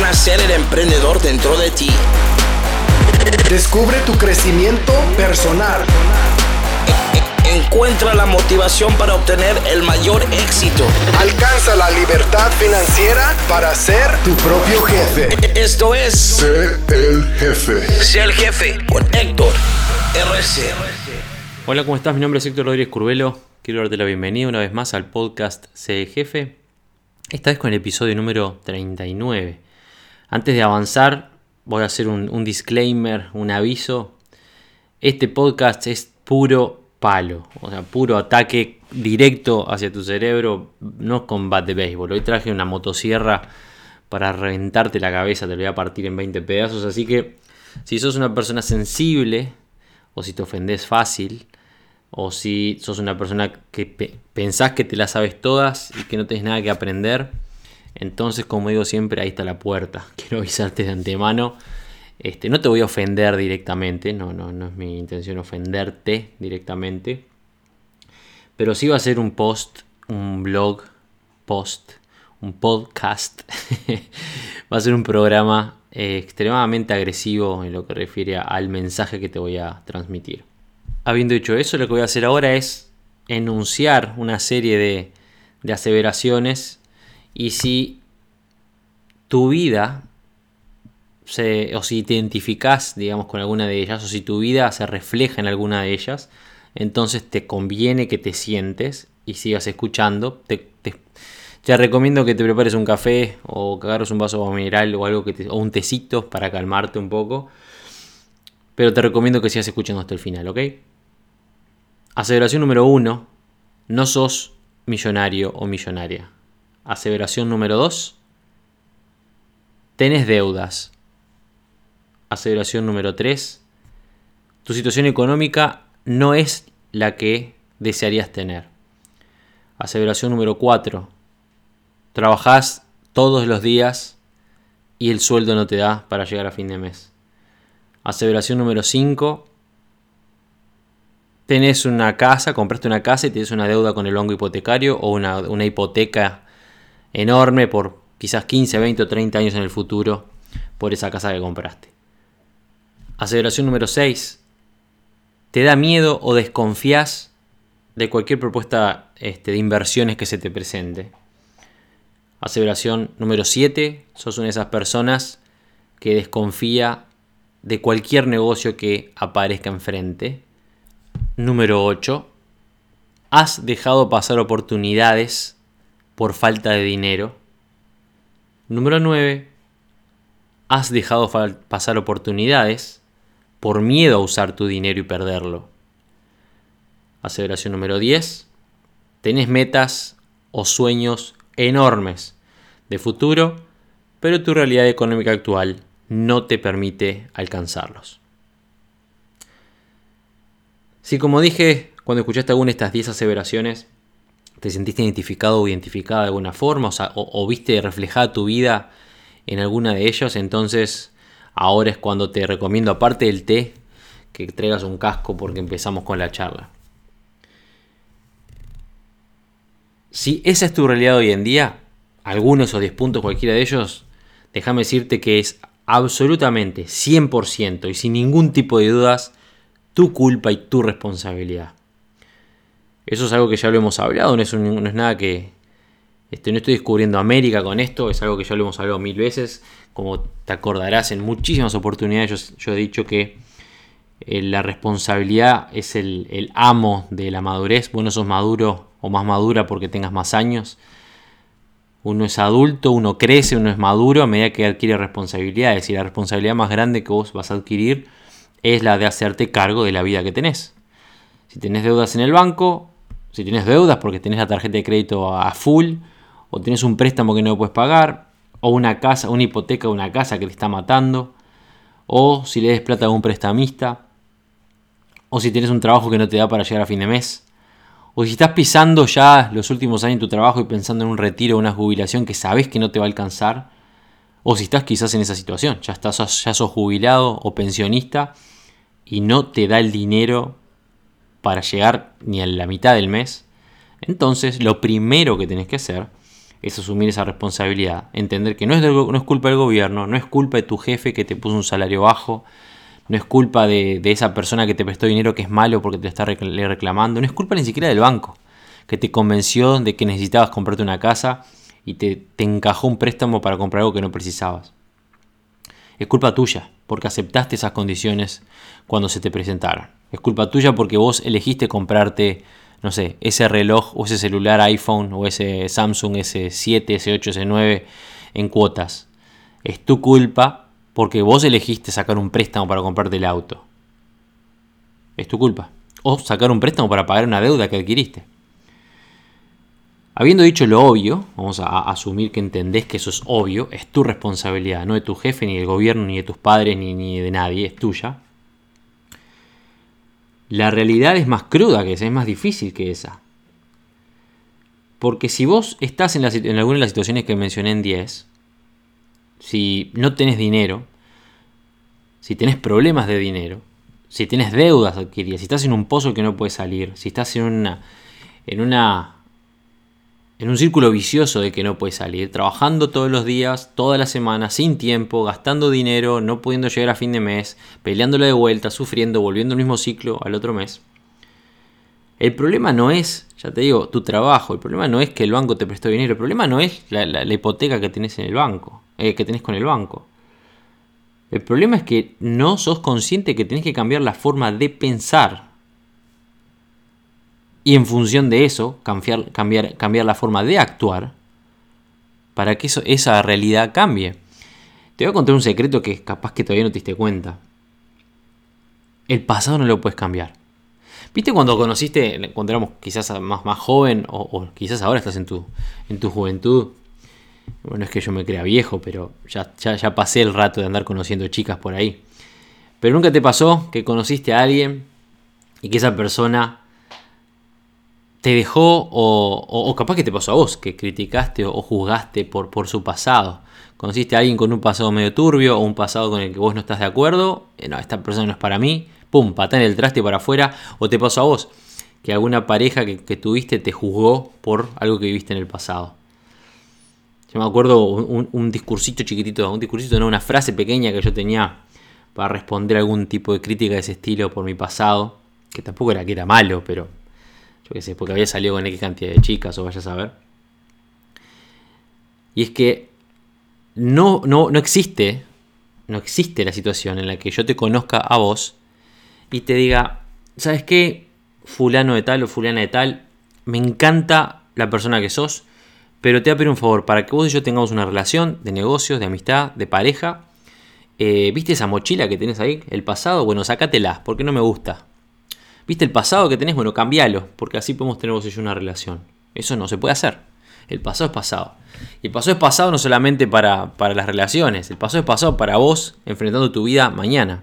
Nacer el emprendedor dentro de ti. Descubre tu crecimiento personal. Encuentra la motivación para obtener el mayor éxito. Alcanza la libertad financiera para ser tu propio jefe. Esto es Sé el jefe. Sé el jefe con Héctor RC. Hola, ¿cómo estás? Mi nombre es Héctor Rodríguez Curvelo. Quiero darte la bienvenida una vez más al podcast Sé el jefe. Esta vez con el episodio número 39. Antes de avanzar, voy a hacer un, disclaimer, un aviso. Este podcast es puro palo, o sea, puro ataque directo hacia tu cerebro, no combate de béisbol. Hoy traje una motosierra para reventarte la cabeza, te lo voy a partir en 20 pedazos, así que si sos una persona sensible o si te ofendes fácil o si sos una persona que pe- pensás que te las sabes todas y que no tenés nada que aprender, entonces como digo siempre, ahí está la puerta. Quiero avisarte de antemano. Este, no te voy a ofender directamente, no, no, no es mi intención ofenderte directamente. Pero sí va a ser un post, un blog, post, un podcast. va a ser un programa eh, extremadamente agresivo en lo que refiere al mensaje que te voy a transmitir. Habiendo dicho eso, lo que voy a hacer ahora es enunciar una serie de, de aseveraciones y si tu vida se- o si te identificas, digamos, con alguna de ellas, o si tu vida se refleja en alguna de ellas, entonces te conviene que te sientes y sigas escuchando. Te, te- te recomiendo que te prepares un café o que agarres un vaso mineral o algo que te- o un tecito para calmarte un poco. Pero te recomiendo que sigas escuchando hasta el final, ¿ok? Aseveración número uno. No sos millonario o millonaria. Aseveración número dos. Tenés deudas. Aseveración número 3. Tu situación económica no es la que desearías tener. Aseveración número 4. Trabajás todos los días y el sueldo no te da para llegar a fin de mes. Aseveración número 5. Tenés una casa, compraste una casa y tienes una deuda con el banco hipotecario o una, una hipoteca enorme por quizás 15, 20 o 30 años en el futuro por esa casa que compraste. Aseveración número 6. ¿Te da miedo o desconfías de cualquier propuesta este, de inversiones que se te presente? Aseveración número 7. Sos una de esas personas que desconfía de cualquier negocio que aparezca enfrente. Número 8. Has dejado pasar oportunidades por falta de dinero. Número 9. Has dejado pasar oportunidades por miedo a usar tu dinero y perderlo. Aseveración número 10. Tenés metas o sueños enormes de futuro, pero tu realidad económica actual no te permite alcanzarlos. Si como dije, cuando escuchaste alguna de estas 10 aseveraciones, te sentiste identificado o identificada de alguna forma, o, o- viste reflejada tu vida en alguna de ellas, entonces ahora es cuando te recomiendo, aparte del té, que traigas un casco porque empezamos con la charla. Si esa es tu realidad hoy en día, algunos o 10 puntos, cualquiera de ellos, déjame decirte que es absolutamente 100% y sin ningún tipo de dudas tu culpa y tu responsabilidad. Eso es algo que ya lo hemos hablado, no es, no es nada que... Este, no estoy descubriendo América con esto, es algo que ya lo hemos hablado mil veces. Como te acordarás, en muchísimas oportunidades yo, he dicho que eh, la responsabilidad es el, el amo de la madurez. Vos no sos maduro o más madura porque tengas más años. Uno es adulto, uno crece, uno es maduro a medida que adquiere responsabilidades. Y la responsabilidad más grande que vos vas a adquirir es la de hacerte cargo de la vida que tenés. Si tenés deudas en el banco, si tenés deudas porque tenés la tarjeta de crédito a full, o tenés un préstamo que no puedes pagar, o una casa, una hipoteca una casa que te está matando, o si le des plata a un prestamista, o si tienes un trabajo que no te da para llegar a fin de mes, o si estás pisando ya los últimos años en tu trabajo y pensando en un retiro o una jubilación que sabes que no te va a alcanzar, o si estás quizás en esa situación, ya, estás, ya sos jubilado o pensionista y no te da el dinero para llegar ni a la mitad del mes, entonces lo primero que tenés que hacer es asumir esa responsabilidad. Entender que no es, culpa del gobierno, no es culpa de tu jefe que te puso un salario bajo, no es culpa de, esa persona que te prestó dinero que es malo porque te está reclamando, no es culpa ni siquiera del banco que te convenció de que necesitabas comprarte una casa y te, te encajó un préstamo para comprar algo que no precisabas. Es culpa tuya porque aceptaste esas condiciones cuando se te presentaron. Es culpa tuya porque vos elegiste comprarte no sé, ese reloj o ese celular iPhone o ese Samsung S7, S8, S9 en cuotas. Es tu culpa porque vos elegiste sacar un préstamo para comprarte el auto. Es tu culpa. O sacar un préstamo para pagar una deuda que adquiriste. Habiendo dicho lo obvio, vamos a asumir que entendés que eso es obvio, es tu responsabilidad, no de tu jefe, ni del gobierno, ni de tus padres, ni, ni de nadie, es tuya. La realidad es más cruda que esa, es más difícil que esa. Porque si vos estás en, alguna de las situaciones que mencioné en 10, si no tenés dinero, si tenés problemas de dinero, si tenés deudas adquiridas, si estás en un pozo que no puedes salir, si estás en una, en una en un círculo vicioso de que no puedes salir, trabajando todos los días, toda la semana, sin tiempo, gastando dinero, no pudiendo llegar a fin de mes, peleándole de vuelta, sufriendo, volviendo al mismo ciclo al otro mes. El problema no es, ya te digo, tu trabajo, el problema no es que el banco te prestó dinero, el problema no es la, hipoteca que tenés en el banco, eh, que tenés con el banco. El problema es que no sos consciente que tenés que cambiar la forma de pensar y en función de eso cambiar, cambiar, cambiar la forma de actuar para que eso, esa realidad cambie. Te voy a contar un secreto que capaz que todavía no te diste cuenta. El pasado no lo puedes cambiar. ¿Viste cuando conociste, cuando éramos quizás más, más joven, o, quizás ahora estás en tu, en tu juventud? Bueno, es que yo me crea viejo, pero ya, ya, ya pasé el rato de andar conociendo chicas por ahí. Pero nunca te pasó que conociste a alguien y que esa persona te dejó, o, capaz que te pasó a vos, que criticaste o, juzgaste por, por su pasado. Conociste a alguien con un pasado medio turbio o un pasado con el que vos no estás de acuerdo, eh, no, esta persona no es para mí, pum, patá en el traste para afuera, o te pasó a vos, que alguna pareja que, tuviste te juzgó por algo que viviste en el pasado. Yo me acuerdo un, un, discursito chiquitito, un discursito, no, una frase pequeña que yo tenía para responder algún tipo de crítica de ese estilo por mi pasado, que tampoco era que era malo, pero yo qué sé, porque había salido con X cantidad de chicas o vaya a saber. Y es que no, no, no existe, no existe la situación en la que yo te conozca a vos y te diga, ¿sabes qué? Fulano de tal o fulana de tal, me encanta la persona que sos, pero te voy a pedir un favor, para que vos y yo tengamos una relación de negocios, de amistad, de pareja, eh, ¿viste esa mochila que tenés ahí, el pasado? Bueno, sácatela, porque no me gusta. ¿Viste el pasado que tenés? Bueno, cambialo, porque así podemos tener vos y yo una relación. Eso no se puede hacer. El pasado es pasado. Y el pasado es pasado no solamente para, las relaciones, el pasado es pasado para vos enfrentando tu vida mañana.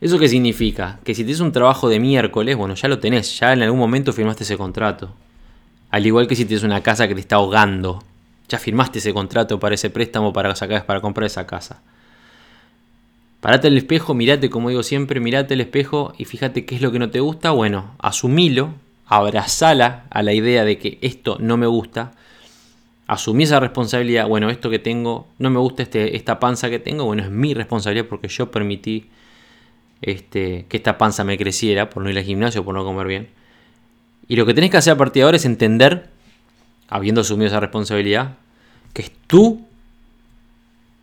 ¿Eso qué significa? Que si tienes un trabajo de miércoles, bueno, ya lo tenés, ya en algún momento firmaste ese contrato. Al igual que si tienes una casa que te está ahogando, ya firmaste ese contrato para ese préstamo para sacar, para comprar esa casa. Parate el espejo, mirate, como digo siempre, mirate el espejo y fíjate qué es lo que no te gusta. Bueno, asumilo, abrazala a la idea de que esto no me gusta. Asumí esa responsabilidad. Bueno, esto que tengo, no me gusta este, esta panza que tengo. Bueno, es mi responsabilidad porque yo permití este, que esta panza me creciera por no ir al gimnasio, por no comer bien. Y lo que tenés que hacer a partir de ahora es entender, habiendo asumido esa responsabilidad, que es tú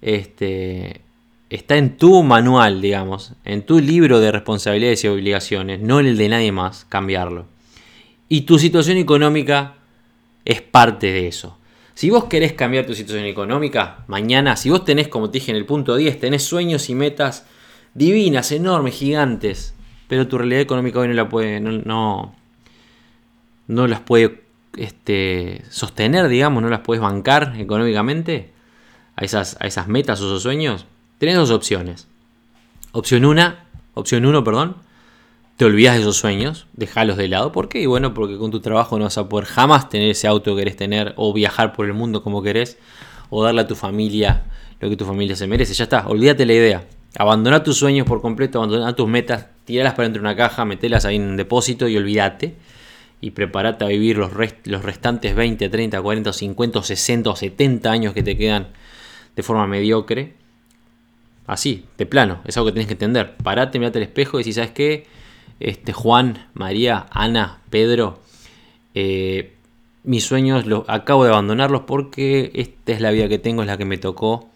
este, está en tu manual, digamos, en tu libro de responsabilidades y obligaciones, no en el de nadie más, cambiarlo. Y tu situación económica es parte de eso. Si vos querés cambiar tu situación económica, mañana, si vos tenés, como te dije en el punto 10, tenés sueños y metas divinas, enormes, gigantes, pero tu realidad económica hoy no la puede, no, no, las puede este, sostener, digamos, no las puedes bancar económicamente a esas, a esas metas o esos sueños, Tenés dos opciones. Opción 1, opción 1, perdón, te olvidas de esos sueños, dejalos de lado. ¿Por qué? Y bueno, porque con tu trabajo no vas a poder jamás tener ese auto que querés tener, o viajar por el mundo como querés, o darle a tu familia lo que tu familia se merece. Ya está, olvídate la idea. Abandona tus sueños por completo, abandona tus metas, tiralas para dentro de una caja, metelas ahí en un depósito y olvídate. y prepárate a vivir los, los restantes 20, 30, 40, 50, 60 o 70 años que te quedan de forma mediocre. Así, de plano, es algo que tienes que entender. Parate, mirate al espejo y decís, ¿sabes qué? Este, Juan, María, Ana, Pedro, eh, mis sueños los acabo de abandonarlos porque esta es la vida que tengo, es la que me tocó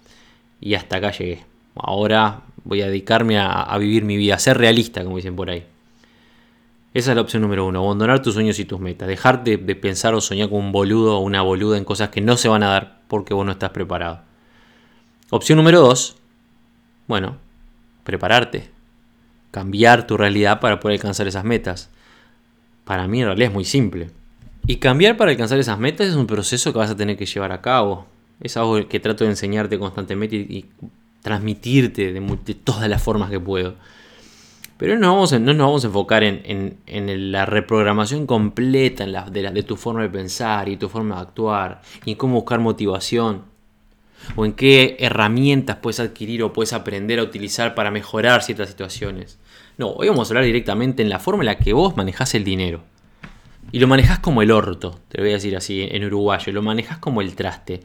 y hasta acá llegué. Ahora voy a dedicarme a, vivir mi vida, a ser realista, como dicen por ahí. Esa es la opción número uno, abandonar tus sueños y tus metas, dejar de, pensar o soñar como un boludo o una boluda en cosas que no se van a dar porque vos no estás preparado. Opción número dos, bueno, prepararte, cambiar tu realidad para poder alcanzar esas metas. Para mí en realidad es muy simple. Y cambiar para alcanzar esas metas es un proceso que vas a tener que llevar a cabo. Es algo que trato de enseñarte constantemente y, transmitirte de, todas las formas que puedo. Pero no nos vamos a enfocar en, la reprogramación completa de, de tu forma de pensar y tu forma de actuar y en cómo buscar motivación o en qué herramientas puedes adquirir o puedes aprender a utilizar para mejorar ciertas situaciones. No, hoy vamos a hablar directamente en la forma en la que vos manejás el dinero. Y lo manejas como el orto, te lo voy a decir así en uruguayo, lo manejas como el traste.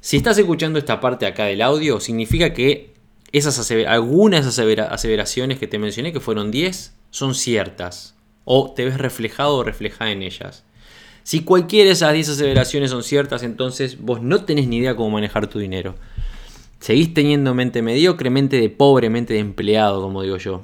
Si estás escuchando esta parte acá del audio, significa que esas algunas de esas aseveraciones que te mencioné, que fueron 10, son ciertas. O te ves reflejado o reflejada en ellas. Si cualquiera de esas 10 aseveraciones son ciertas, entonces vos no tenés ni idea cómo manejar tu dinero. Seguís teniendo mente mediocre, mente de pobre, mente de empleado, como digo yo.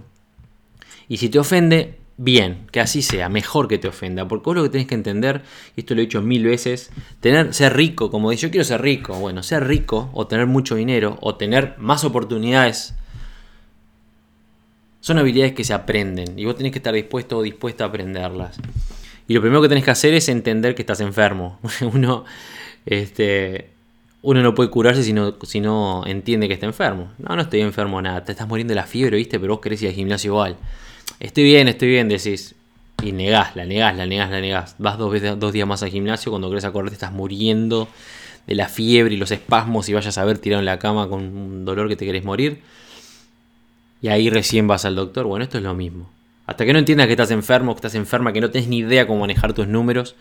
Y si te ofende, bien, que así sea, mejor que te ofenda, porque vos lo que tenés que entender, y esto lo he dicho mil veces, tener, ser rico, como dice, yo quiero ser rico, bueno, ser rico o tener mucho dinero o tener más oportunidades, son habilidades que se aprenden y vos tenés que estar dispuesto o dispuesta a aprenderlas. Y lo primero que tenés que hacer es entender que estás enfermo. uno, este, uno no puede curarse si no, si no entiende que está enfermo. No, no estoy enfermo nada, te estás muriendo de la fiebre, ¿viste? Pero vos querés ir al gimnasio igual. Estoy bien, estoy bien, decís. Y negás, la negás, la negás, la negás. Vas dos, veces, dos días más al gimnasio, cuando querés acordarte te estás muriendo de la fiebre y los espasmos y vayas a ver tirado en la cama con un dolor que te querés morir. Y ahí recién vas al doctor. Bueno, esto es lo mismo. Hasta que no entiendas que estás enfermo, que estás enferma, que no tenés ni idea cómo manejar tus números,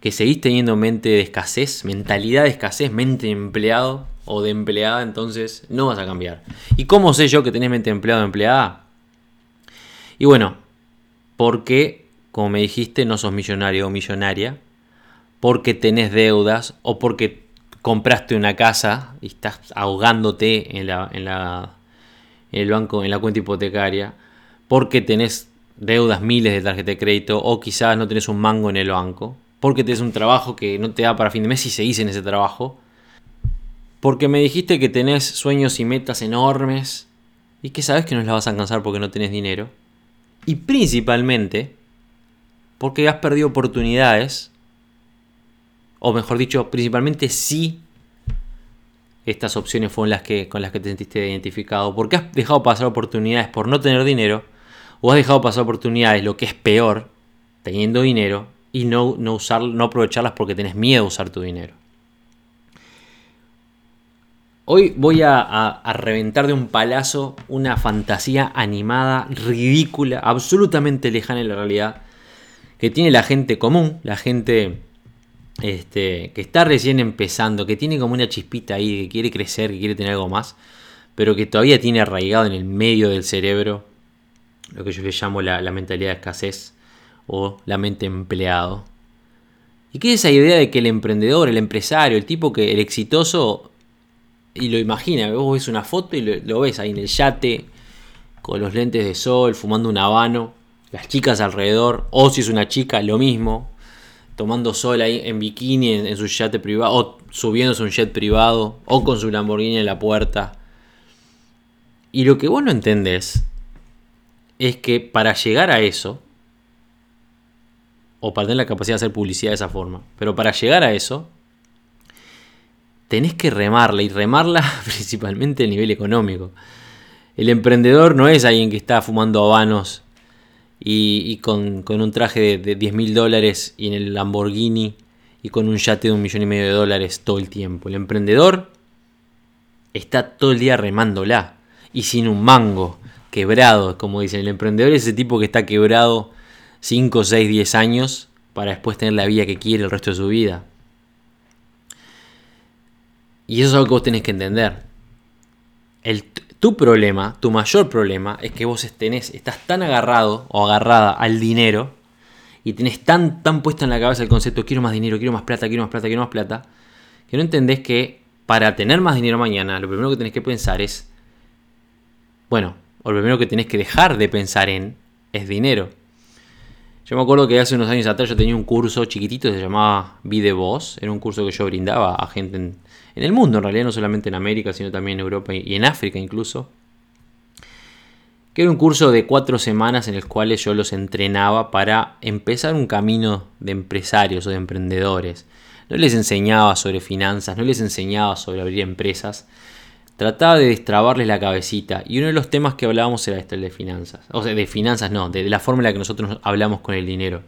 que seguís teniendo mente de escasez, mentalidad de escasez, mente de empleado o de empleada, entonces no vas a cambiar. ¿Y cómo sé yo que tenés mente de empleado o empleada? Y bueno, porque, como me dijiste, no sos millonario o millonaria, porque tenés deudas o porque compraste una casa y estás ahogándote en, la, en, el banco, en la cuenta hipotecaria, porque tenés deudas miles de tarjeta de crédito o quizás no tenés un mango en el banco, porque tenés un trabajo que no te da para fin de mes y seguís en ese trabajo, porque me dijiste que tenés sueños y metas enormes y que sabes que no las vas a alcanzar porque no tenés dinero. Y principalmente porque has perdido oportunidades, o mejor dicho, principalmente si estas opciones fueron las que, con las que te sentiste identificado, porque has dejado pasar oportunidades por no tener dinero, o has dejado pasar oportunidades, lo que es peor, teniendo dinero, y no, no, usar, no aprovecharlas porque tenés miedo a usar tu dinero. Hoy voy a, reventar de un palazo una fantasía animada, ridícula, absolutamente lejana de la realidad, que tiene la gente común, la gente este, que está recién empezando, que tiene como una chispita ahí, que quiere crecer, que quiere tener algo más, pero que todavía tiene arraigado en el medio del cerebro lo que yo le llamo la, mentalidad de escasez o la mente empleado. ¿Y qué es esa idea de que el emprendedor, el empresario, el tipo que el exitoso y lo imagina, vos ves una foto y lo, ves ahí en el yate, con los lentes de sol, fumando un habano, las chicas alrededor, o si es una chica, lo mismo, tomando sol ahí en bikini en, su yate privado, o subiéndose un jet privado, o con su Lamborghini en la puerta. Y lo que vos no entendés es que para llegar a eso, o para tener la capacidad de hacer publicidad de esa forma, pero para llegar a eso, tenés que remarla y remarla principalmente a nivel económico. El emprendedor no es alguien que está fumando habanos y, con, un traje de, de 10 mil dólares y en el Lamborghini y con un yate de un millón y medio de dólares todo el tiempo. El emprendedor está todo el día remándola y sin un mango, quebrado, como dicen. El emprendedor es ese tipo que está quebrado 5, 6, 10 años para después tener la vida que quiere el resto de su vida. Y eso es algo que vos tenés que entender. El, tu problema, tu mayor problema, es que vos tenés, estás tan agarrado o agarrada al dinero y tenés tan, tan puesto en la cabeza el concepto quiero más dinero, quiero más plata, quiero más plata, quiero más plata, que no entendés que para tener más dinero mañana, lo primero que tenés que pensar es, bueno, o lo primero que tenés que dejar de pensar en es dinero. Yo me acuerdo que hace unos años atrás yo tenía un curso chiquitito, se llamaba Be Voz, era un curso que yo brindaba a gente en, en el mundo, en realidad no solamente en América, sino también en Europa y en África incluso que era un curso de cuatro semanas en el cual yo los entrenaba para empezar un camino de empresarios o de emprendedores. No les enseñaba sobre finanzas, no les enseñaba sobre abrir empresas. Trataba de destrabarles la cabecita. Y uno de los temas que hablábamos era este, el de finanzas. O sea, de finanzas no, de la forma en la que nosotros hablamos con el dinero.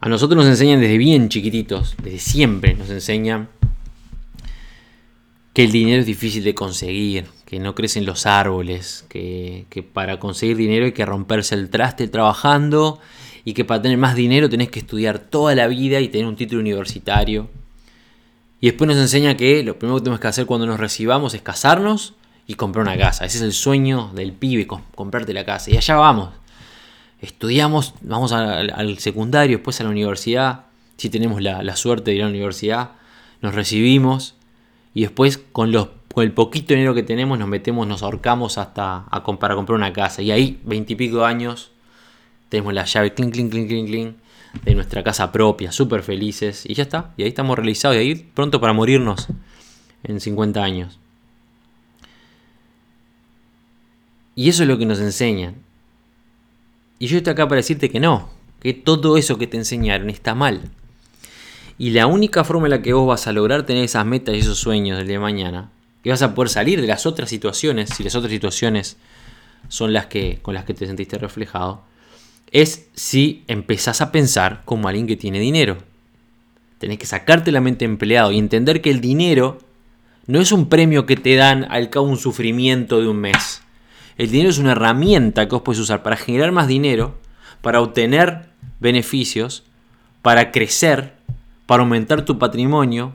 A nosotros nos enseñan desde bien chiquititos, desde siempre nos enseñan que el dinero es difícil de conseguir, que no crecen los árboles, que, para conseguir dinero hay que romperse el traste trabajando y que para tener más dinero tenés que estudiar toda la vida y tener un título universitario. Y después nos enseña que lo primero que tenemos que hacer cuando nos recibamos es casarnos y comprar una casa. Ese es el sueño del pibe, comprarte la casa. Y allá vamos. Estudiamos, vamos al, secundario, después a la universidad. Si tenemos la, suerte de ir a la universidad, nos recibimos y después con, el poquito dinero que tenemos nos metemos, nos ahorcamos hasta para comprar una casa. Y ahí, veintipico años, tenemos la llave, clink, clink, clink, clink, clink, de nuestra casa propia, súper felices. Y ya está, y ahí estamos realizados, y ahí pronto para morirnos en 50 años. Y eso es lo que nos enseñan. Y yo estoy acá para decirte que no, que todo eso que te enseñaron está mal. Y la única forma en la que vos vas a lograr tener esas metas y esos sueños del día de mañana, y vas a poder salir de las otras situaciones, si las otras situaciones son las que con las que te sentiste reflejado, es si empezás a pensar como alguien que tiene dinero. Tenés que sacarte la mente empleado y entender que el dinero no es un premio que te dan al cabo un sufrimiento de un mes. El dinero es una herramienta que vos puedes usar para generar más dinero, para obtener beneficios, para crecer para aumentar tu patrimonio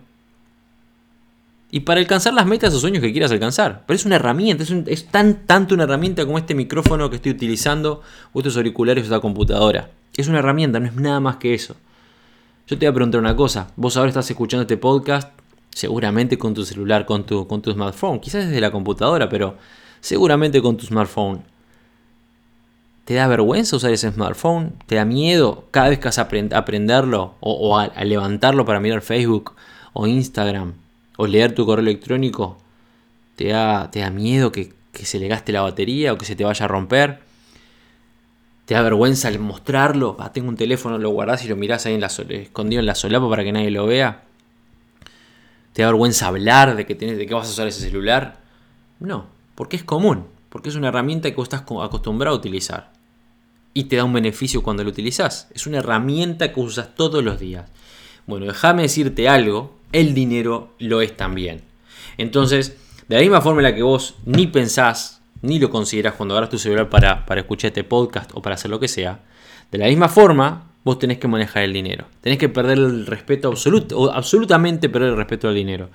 y para alcanzar las metas o sueños que quieras alcanzar. Pero es una herramienta, es, tan tanto una herramienta como este micrófono que estoy utilizando, o estos auriculares o esta computadora. Es una herramienta, no es nada más que eso. Yo te voy a preguntar una cosa. Vos ahora estás escuchando este podcast seguramente con tu celular, con tu, con tu smartphone, quizás desde la computadora, pero seguramente con tu smartphone. ¿Te da vergüenza usar ese smartphone? ¿Te da miedo cada vez que vas a aprenderlo o, a, levantarlo para mirar Facebook o Instagram o leer tu correo electrónico? ¿Te da, te da miedo que, se le gaste la batería o que se te vaya a romper? ¿Te da vergüenza al mostrarlo? Ah, tengo un teléfono, lo guardás y lo mirás ahí en la escondido en la solapa para que nadie lo vea. ¿Te da vergüenza hablar de que, tienes, de que vas a usar ese celular? No, porque es común, porque es una herramienta que vos estás acostumbrado a utilizar y te da un beneficio cuando lo utilizas. Es una herramienta que usas todos los días. Bueno, déjame decirte algo, el dinero lo es también. Entonces, de la misma forma en la que vos ni pensás, ni lo consideras cuando agarras tu celular para, para escuchar este podcast o para hacer lo que sea, de la misma forma vos tenés que manejar el dinero. Tenés que perder el respeto absoluto, o absolutamente perder el respeto al dinero.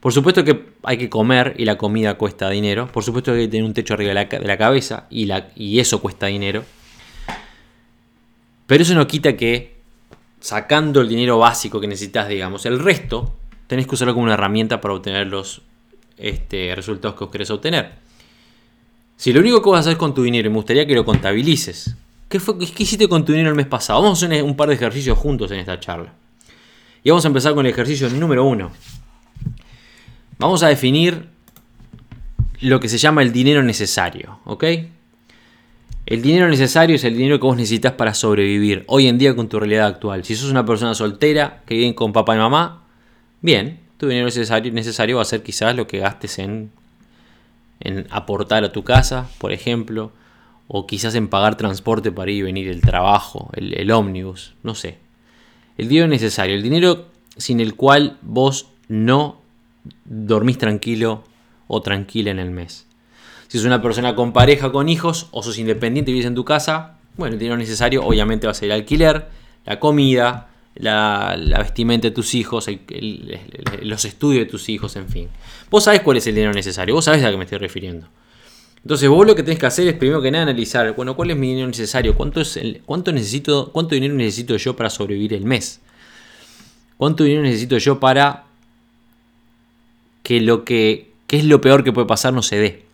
Por supuesto que hay que comer y la comida cuesta dinero. Por supuesto que hay que tener un techo arriba de la, cabeza y, la, y eso cuesta dinero. Pero eso no quita que sacando el dinero básico que necesitas, digamos, el resto, tenés que usarlo como una herramienta para obtener los este, resultados que vos querés obtener. Si lo único que vas a hacer con tu dinero, y me gustaría que lo contabilices, ¿qué, fue, ¿qué hiciste con tu dinero el mes pasado? Vamos a hacer un par de ejercicios juntos en esta charla. Y vamos a empezar con el ejercicio número uno. Vamos a definir lo que se llama el dinero necesario, ¿ok? El dinero necesario es el dinero que vos necesitas para sobrevivir hoy en día con tu realidad actual. Si sos una persona soltera que vive con papá y mamá, bien, tu dinero necesario, necesario va a ser quizás lo que gastes en, en aportar a tu casa, por ejemplo, o quizás en pagar transporte para ir y venir el trabajo, el, el ómnibus, no sé. El dinero necesario, el dinero sin el cual vos no dormís tranquilo o tranquila en el mes. Si es una persona con pareja, con hijos, o sos independiente y vives en tu casa, bueno, el dinero necesario obviamente va a ser el alquiler, la comida, la, vestimenta de tus hijos, los estudios de tus hijos, en fin. Vos sabés cuál es el dinero necesario, vos sabés a qué me estoy refiriendo. Entonces vos lo que tenés que hacer es primero que nada analizar, bueno, ¿cuál es mi dinero necesario? ¿Cuánto, cuánto, necesito, ¿Cuánto dinero necesito yo para sobrevivir el mes? ¿Cuánto dinero necesito yo para que lo que, es lo peor que puede pasar no se dé?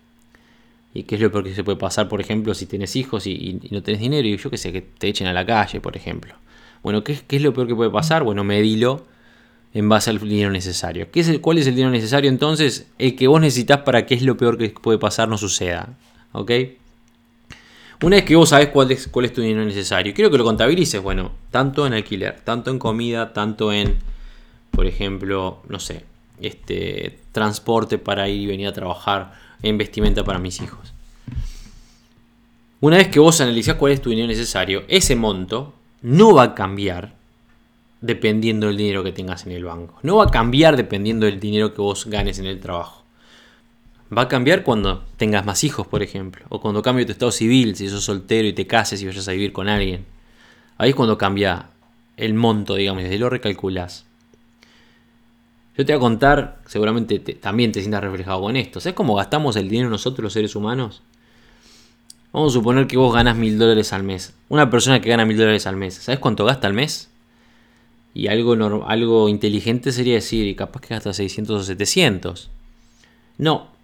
¿Y qué es lo peor que se puede pasar, por ejemplo, si tienes hijos y, no tenés dinero y yo qué sé, que te echen a la calle, por ejemplo? Bueno, ¿qué, ¿qué, es lo peor que puede pasar? Bueno, medilo en base al dinero necesario. ¿Qué es ¿Cuál es el dinero necesario entonces? El que vos necesitas para que es lo peor que puede pasar no suceda. ¿Ok? Una vez que vos sabés cuál es, cuál es tu dinero necesario, quiero que lo contabilices, bueno, tanto en alquiler, tanto en comida, tanto en, por ejemplo, no sé, este, transporte para ir y venir a trabajar, en vestimenta para mis hijos. Una vez que vos analizás cuál es tu dinero necesario, ese monto no va a cambiar dependiendo del dinero que tengas en el banco. No va a cambiar dependiendo del dinero que vos ganes en el trabajo. Va a cambiar cuando tengas más hijos, por ejemplo, o cuando cambie tu estado civil, si sos soltero y te cases y vayas a vivir con alguien. Ahí es cuando cambia el monto, digamos, y lo recalculás. Yo te voy a contar, seguramente también te sientas reflejado con esto. ¿Sabes cómo gastamos el dinero nosotros los seres humanos? Vamos a suponer que vos ganas mil dólares al mes. Una persona que gana mil dólares al mes, ¿sabes cuánto gasta al mes? Y algo, algo inteligente sería decir, capaz que gasta 600 o 700. No,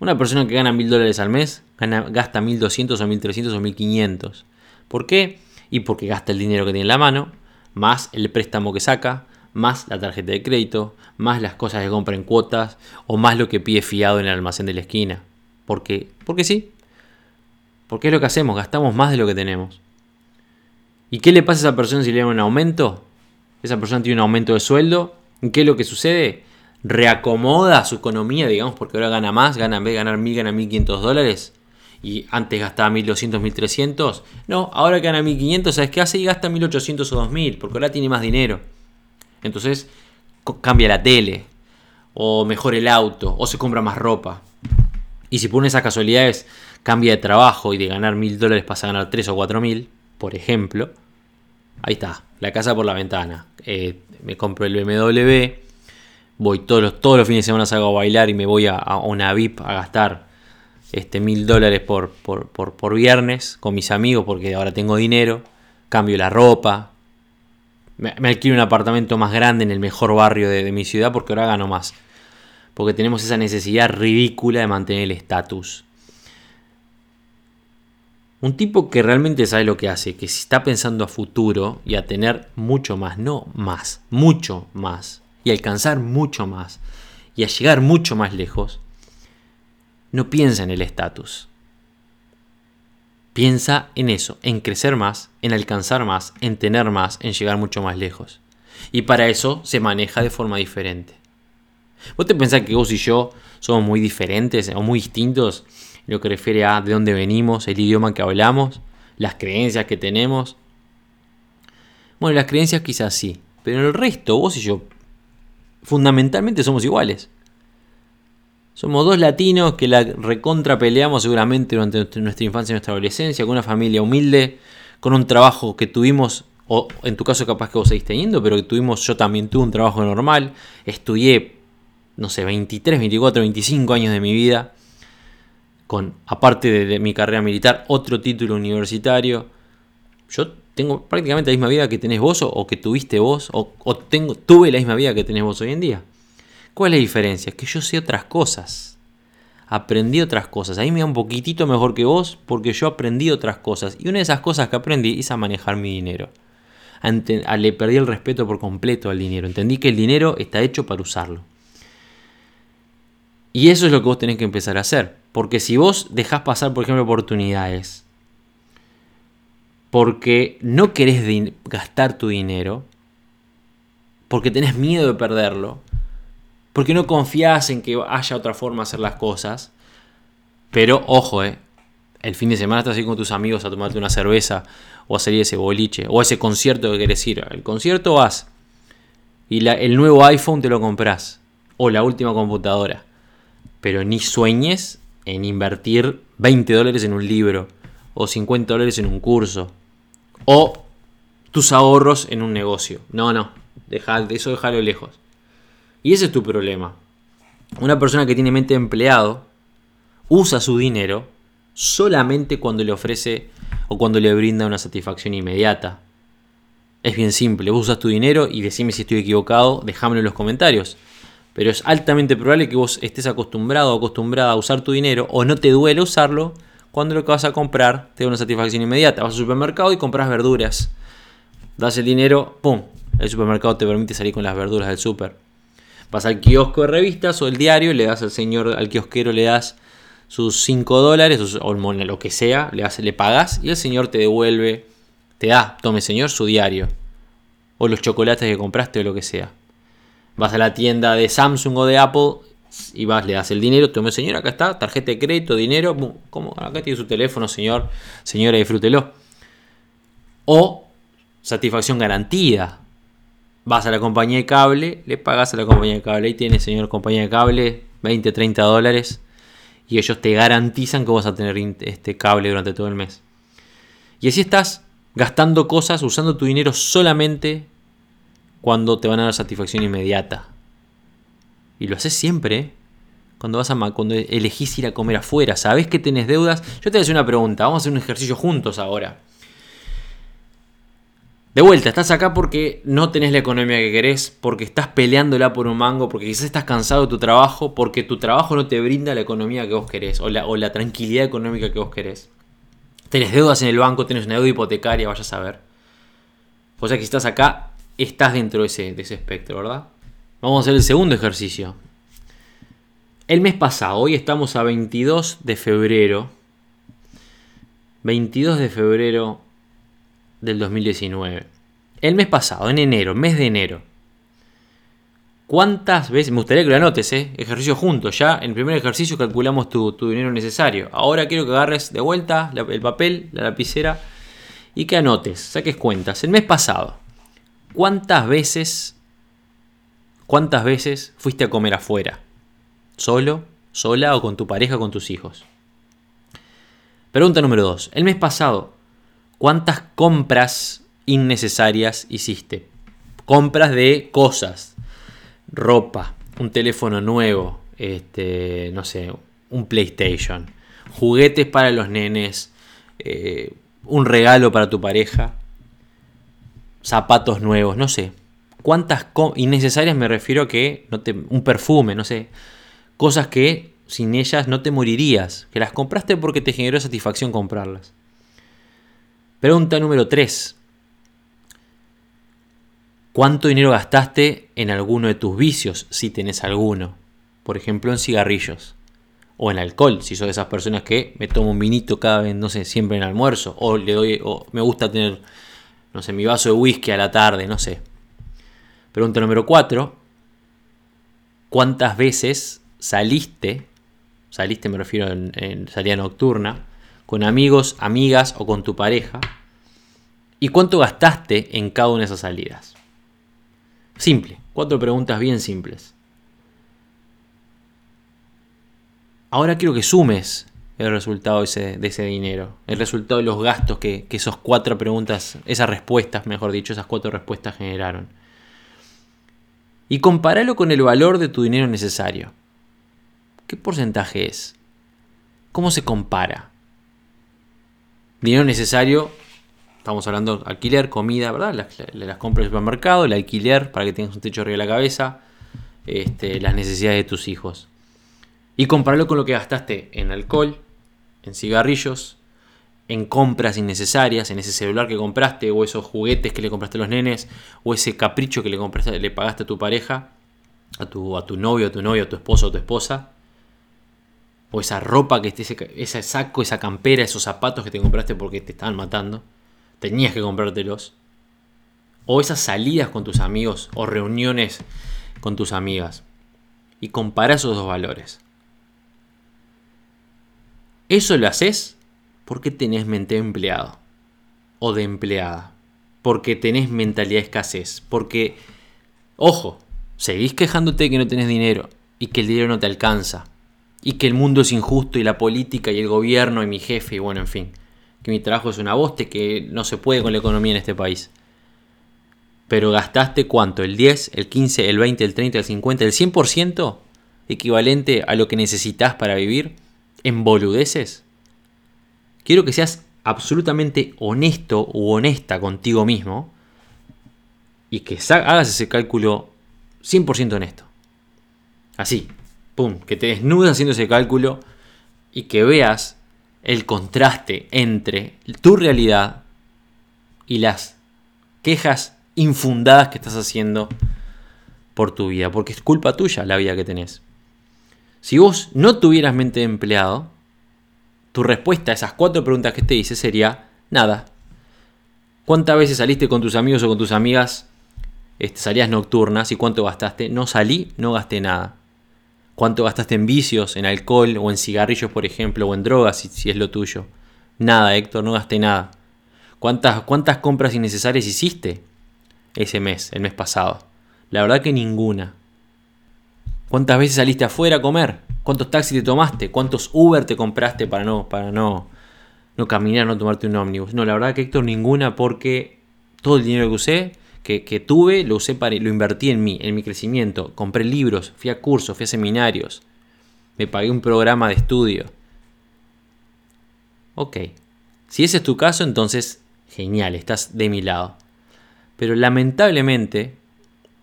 una persona que gana 1000 dólares al mes gana, gasta 1200 o 1300 o 1500. ¿Por qué? Y porque gasta el dinero que tiene en la mano, más el préstamo que saca, más la tarjeta de crédito, más las cosas que compra en cuotas o más lo que pide fiado en el almacén de la esquina. ¿Por qué? Porque sí. Porque es lo que hacemos, gastamos más de lo que tenemos. ¿Y qué le pasa a esa persona si le dan un aumento? esa persona tiene un aumento de sueldo, ¿qué es lo que sucede? Reacomoda su economía, digamos, porque ahora gana más, gana en vez de ganar 1000, gana 1500 dólares. Y antes gastaba 1200, 1300. No, ahora que gana 1500, ¿sabes qué hace? Y gasta 1800 o 2000, porque ahora tiene más dinero. Entonces cambia la tele, o mejora el auto, o se compra más ropa. Y si por esas casualidades cambia de trabajo y de ganar 1000 dólares pasa a ganar 3 o 4000, por ejemplo, ahí está, la casa por la ventana. Eh, me compro el BMW, voy todos los, todos los fines de semana salgo a bailar y me voy a, una VIP a gastar este mil dólares por, por, viernes con mis amigos porque ahora tengo dinero, cambio la ropa, me, un apartamento más grande en el mejor barrio de, de mi ciudad porque ahora gano más. Porque tenemos esa necesidad ridícula de mantener el estatus. Un tipo que realmente sabe lo que hace, que si está pensando a futuro y a tener mucho más, no más, mucho más, y alcanzar mucho más, y a llegar mucho más lejos, no piensa en el estatus. Piensa en eso, en crecer más, en alcanzar más, en tener más, en llegar mucho más lejos. Y para eso se maneja de forma diferente. ¿Vos te pensás que vos y yo somos muy diferentes o muy distintos lo que refiere a de dónde venimos, el idioma que hablamos, las creencias que tenemos. Bueno, las creencias quizás sí, pero en el resto, vos y yo, fundamentalmente somos iguales. Somos dos latinos que la recontra peleamos seguramente durante nuestra infancia y nuestra adolescencia, con una familia humilde, con un trabajo que tuvimos, o en tu caso capaz que vos seguís teniendo, pero que tuvimos, yo también tuve un trabajo normal, estudié, no sé, 23, 24, 25 años de mi vida con, aparte de, mi carrera militar, otro título universitario. Yo tengo prácticamente la misma vida que tenés vos o, que tuviste vos, o, tengo, tuve la misma vida que tenés vos hoy en día. ¿Cuál es la diferencia? Que yo sé otras cosas. Aprendí otras cosas. Ahí me da un poquitito mejor que vos porque yo aprendí otras cosas. Y una de esas cosas que aprendí es a manejar mi dinero. le perdí el respeto por completo al dinero. Entendí que el dinero está hecho para usarlo. Y eso es lo que vos tenés que empezar a hacer. Porque si vos dejás pasar, por ejemplo, oportunidades, porque no querés gastar tu dinero, porque tenés miedo de perderlo, porque no confías en que haya otra forma de hacer las cosas, pero ojo, eh, el fin de semana estás ahí con tus amigos a tomarte una cerveza o a salir ese boliche o a ese concierto que querés ir. El concierto vas y el nuevo iPhone te lo compras o la última computadora pero ni sueñes en invertir 20 dólares en un libro o 50 dólares en un curso o tus ahorros en un negocio. No, no. Deja, eso déjalo lejos. Y ese es tu problema. Una persona que tiene mente de empleado usa su dinero solamente cuando le ofrece o cuando le brinda una satisfacción inmediata. Es bien simple, vos usas tu dinero y decime si estoy equivocado, déjamelo en los comentarios. Pero es altamente probable que vos estés acostumbrado o acostumbrada a usar tu dinero o no te duele usarlo cuando lo que vas a comprar te da una satisfacción inmediata. Vas al supermercado y compras verduras. Das el dinero, ¡pum! El supermercado te permite salir con las verduras del super. Vas al kiosco de revistas o el diario, le das al señor, al kiosquero le das sus 5 dólares o lo que sea, le, le pagas y el señor te devuelve, te da, tome señor, su diario. O los chocolates que compraste o lo que sea. Vas a la tienda de Samsung o de Apple y vas, le das el dinero, tome señor, acá está, tarjeta de crédito, dinero, ¿cómo? Acá tiene su teléfono, señor, señora, disfrútelo. O satisfacción garantida. Vas a la compañía de cable, le pagas a la compañía de cable y tiene, señor compañía de cable, 20, 30 dólares y ellos te garantizan que vas a tener este cable durante todo el mes. Y así estás gastando cosas, usando tu dinero solamente cuando te van a dar satisfacción inmediata. Y lo haces siempre, ¿eh? cuando vas a cuando elegís ir a comer afuera, sabes que tenés deudas. Yo te voy a hacer una pregunta, vamos a hacer un ejercicio juntos ahora. De vuelta, estás acá porque no tenés la economía que querés, porque estás peleándola por un mango, porque quizás estás cansado de tu trabajo, porque tu trabajo no te brinda la economía que vos querés, o la, tranquilidad económica que vos querés. Tenés deudas en el banco, tenés una deuda hipotecaria, vayas a ver. O sea que si estás acá, estás dentro de ese, de ese espectro, ¿verdad? Vamos a hacer el segundo ejercicio. El mes pasado, hoy estamos a 22 de febrero. 22 de febrero del 2019. El mes pasado, en enero, mes de enero. ¿Cuántas veces? Me gustaría que lo anotes, ¿eh? Ejercicio juntos. Ya en el primer ejercicio calculamos tu, dinero necesario. Ahora quiero que agarres de vuelta el papel, la lapicera y que anotes, saques cuentas. El mes pasado, ¿cuántas veces, cuántas veces fuiste a comer afuera? ¿Solo, sola o con tu pareja o con tus hijos? Pregunta número 2. El mes pasado, ¿Cuántas compras innecesarias hiciste? Compras de cosas, ropa, un teléfono nuevo, este, no sé, un PlayStation, juguetes para los nenes, eh, un regalo para tu pareja, zapatos nuevos, no sé. ¿Cuántas innecesarias me refiero a que no un perfume, no sé, cosas que sin ellas no te morirías, que las compraste porque te generó satisfacción comprarlas? Pregunta número 3. ¿Cuánto dinero gastaste en alguno de tus vicios, si tenés alguno? Por ejemplo, en cigarrillos. O en alcohol, si sos de esas personas que me tomo un vinito cada vez, no sé, siempre en almuerzo. O le doy, o me gusta tener, no sé, mi vaso de whisky a la tarde, no sé. Pregunta número 4. ¿Cuántas veces saliste? Saliste me refiero en, en salida nocturna con amigos, amigas o con tu pareja? ¿Y cuánto gastaste en cada una de esas salidas? Simple, cuatro preguntas bien simples. Ahora quiero que sumes el resultado de ese, dinero, el resultado de los gastos que, que esas cuatro preguntas, esas respuestas, mejor dicho, esas cuatro respuestas generaron. Y compáralo con el valor de tu dinero necesario. ¿Qué porcentaje es? ¿Cómo se compara? Dinero necesario, estamos hablando alquiler, comida, ¿verdad? Las, las compras del supermercado, el alquiler para que tengas un techo arriba de la cabeza, este, las necesidades de tus hijos. Y compararlo con lo que gastaste en alcohol, en cigarrillos, en compras innecesarias, en ese celular que compraste, o esos juguetes que le compraste a los nenes, o ese capricho que le compraste, le pagaste a tu pareja, a tu, a tu novio, a tu novio, a tu esposo, a tu esposa o esa ropa que esté, ese saco, esa campera, esos zapatos que te compraste porque te estaban matando, tenías que comprártelos, o esas salidas con tus amigos o reuniones con tus amigas, y compara esos dos valores. Eso lo haces porque tenés mente de empleado o de empleada, porque tenés mentalidad de escasez, porque, ojo, seguís quejándote que no tenés dinero y que el dinero no te alcanza y que el mundo es injusto y la política y el gobierno y mi jefe y bueno, en fin, que mi trabajo es una boste, que no se puede con la economía en este país. pero gastaste cuánto, el 10, el 15, el 20, el 30, el 50, el 100% equivalente a lo que necesitas para vivir en boludeces. Quiero que seas absolutamente honesto u honesta contigo mismo y que hagas ese cálculo 100% honesto. Así, que te desnudes haciendo ese cálculo y que veas el contraste entre tu realidad y las quejas infundadas que estás haciendo por tu vida, porque es culpa tuya la vida que tenés. Si vos no tuvieras mente de empleado, tu respuesta a esas cuatro preguntas que te hice sería nada. ¿Cuántas veces saliste con tus amigos o con tus amigas? Este, salías nocturnas y cuánto gastaste. No salí, no gasté nada. ¿Cuánto gastaste en vicios, en alcohol o en cigarrillos, por ejemplo, o en drogas, si, es lo tuyo? Nada, Héctor, no gasté nada. ¿Cuántas, ¿Cuántas compras innecesarias hiciste ese mes, el mes pasado? La verdad que ninguna. ¿Cuántas veces saliste afuera a comer? ¿Cuántos taxis te tomaste? ¿Cuántos Uber te compraste para no, para no, no caminar, no tomarte un ómnibus? No, la verdad que Héctor, ninguna porque todo el dinero que usé, que, tuve, lo usé para, lo invertí en mí, en mi crecimiento. Compré libros, fui a cursos, fui a seminarios, me pagué un programa de estudio. Ok, si ese es tu caso, entonces genial, estás de mi lado. Pero lamentablemente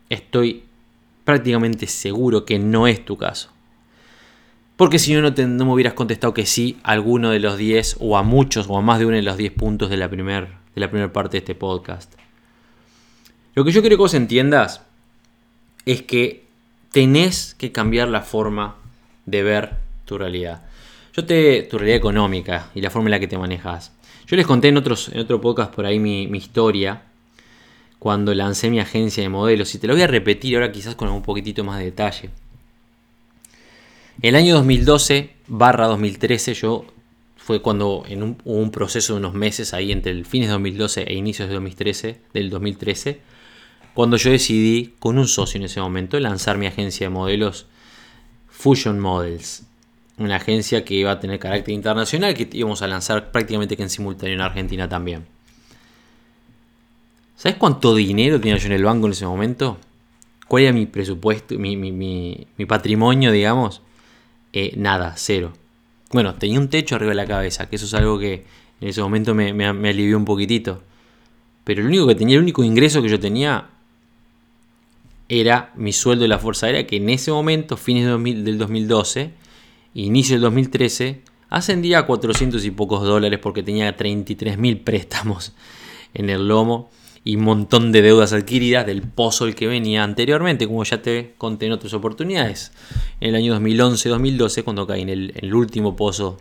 estoy prácticamente seguro que no es tu caso. Porque si no, no, me hubieras contestado que sí a alguno de los 10 o a muchos o a más de uno de los 10 puntos de la primera parte de este podcast. Lo que yo quiero que vos entiendas es que tenés que cambiar la forma de ver tu realidad. Yo te. tu realidad económica y la forma en la que te manejas. Yo les conté en, otros, en otro podcast por ahí mi, historia cuando lancé mi agencia de modelos y te lo voy a repetir ahora quizás con un poquitito más de detalle. El año 2012 barra 2013 yo fue cuando en un, hubo un proceso de unos meses ahí entre el fines de 2012 e inicios de 2013, del 2013, cuando yo decidí con un socio en ese momento lanzar mi agencia de modelos Fusion Models, una agencia que iba a tener carácter internacional que íbamos a lanzar prácticamente que en simultáneo en Argentina también. ¿Sabes cuánto dinero tenía yo en el banco en ese momento? ¿Cuál era mi presupuesto, mi, mi patrimonio, digamos? Eh, nada, cero. Bueno, tenía un techo arriba de la cabeza, que eso es algo que en ese momento me, alivió un poquitito. Pero el único que tenía, el único ingreso que yo tenía era mi sueldo de la Fuerza Aérea, que en ese momento, fines del 2012, inicio del 2013, ascendía a 400 y pocos dólares porque tenía 33 mil préstamos en el lomo y un montón de deudas adquiridas del pozo el que venía anteriormente, como ya te conté en otras oportunidades. En el año 2011-2012, cuando caí en el, último pozo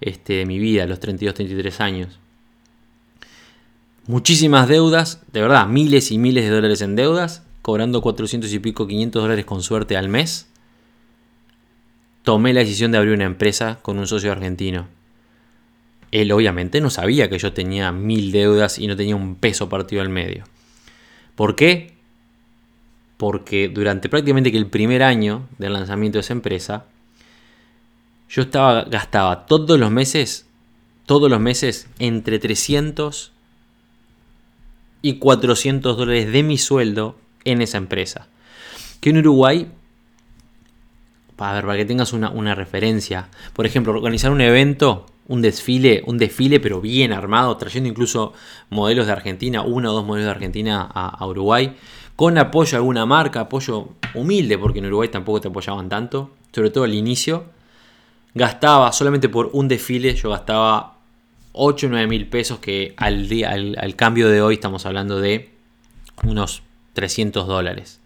este, de mi vida, a los 32-33 años. Muchísimas deudas, de verdad, miles y miles de dólares en deudas, cobrando 400 y pico, 500 dólares con suerte al mes. Tomé la decisión de abrir una empresa con un socio argentino él obviamente no sabía que yo tenía mil deudas y no tenía un peso partido al medio. ¿Por qué? Porque durante prácticamente que el primer año del lanzamiento de esa empresa, yo estaba, gastaba todos los meses, todos los meses, entre 300 y 400 dólares de mi sueldo en esa empresa. Que en Uruguay, para, ver, para que tengas una, una referencia, por ejemplo, organizar un evento un desfile, un desfile pero bien armado, trayendo incluso modelos de Argentina, uno o dos modelos de Argentina a, Uruguay, con apoyo a alguna marca, apoyo humilde, porque en Uruguay tampoco te apoyaban tanto, sobre todo al inicio. Gastaba solamente por un desfile, yo gastaba 8 o 9 mil pesos, que al, día, al, cambio de hoy estamos hablando de unos 300 dólares.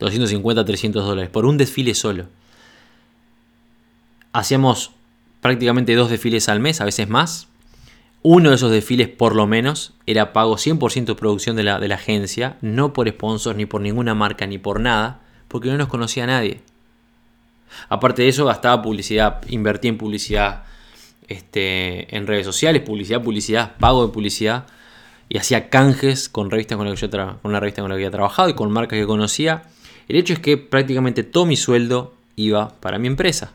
250, 300 dólares por un desfile solo. Hacíamos prácticamente dos desfiles al mes, a veces más. Uno de esos desfiles, por lo menos, era pago 100% de producción de la, de la agencia, no por sponsors, ni por ninguna marca, ni por nada, porque no nos conocía nadie. Aparte de eso, gastaba publicidad, invertía en publicidad este, en redes sociales, publicidad, publicidad, pago de publicidad, y hacía canjes con revistas con, la que yo con revista con la que había trabajado y con marcas que conocía. El hecho es que prácticamente todo mi sueldo iba para mi empresa.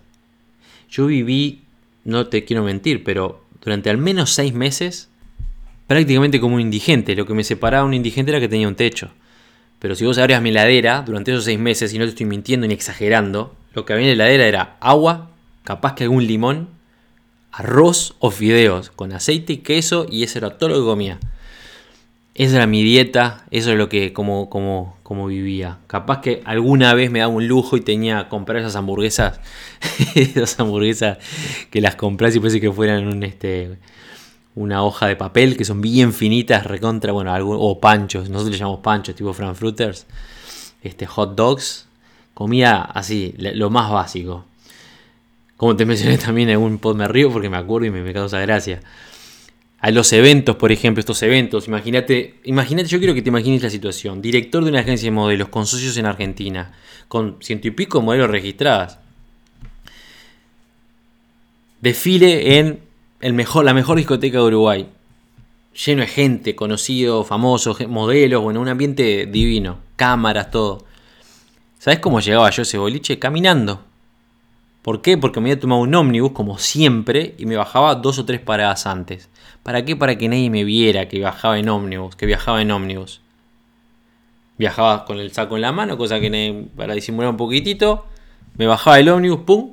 Yo viví no te quiero mentir, pero durante al menos seis meses prácticamente como un indigente. Lo que me separaba de un indigente era que tenía un techo. Pero si vos abrías mi heladera durante esos seis meses, y no te estoy mintiendo ni exagerando, lo que había en la heladera era agua, capaz que algún limón, arroz o fideos, con aceite y queso, y eso era todo lo que comía. Esa era mi dieta, eso es lo que como, como, como vivía. Capaz que alguna vez me daba un lujo y tenía que comprar esas hamburguesas, esas hamburguesas que las compras y parece que fueran un este una hoja de papel que son bien finitas, recontra, bueno, o panchos, nosotros le llamamos panchos, tipo frankfurters, este hot dogs, comía así, lo más básico. Como te mencioné también en un pod me río porque me acuerdo y me, me causa gracia a los eventos, por ejemplo, estos eventos. Imagínate, imagínate, yo quiero que te imagines la situación. Director de una agencia de modelos con socios en Argentina, con ciento y pico modelos registradas. Desfile en el mejor, la mejor discoteca de Uruguay. Lleno de gente, conocido, famoso, modelos, bueno, un ambiente divino. Cámaras, todo. ¿Sabes cómo llegaba yo a ese boliche? Caminando. ¿Por qué? Porque me había tomado un ómnibus, como siempre, y me bajaba dos o tres paradas antes. ¿Para qué? Para que nadie me viera que viajaba en ómnibus, que viajaba en ómnibus. Viajaba con el saco en la mano, cosa que para disimular un poquitito. Me bajaba el ómnibus, pum,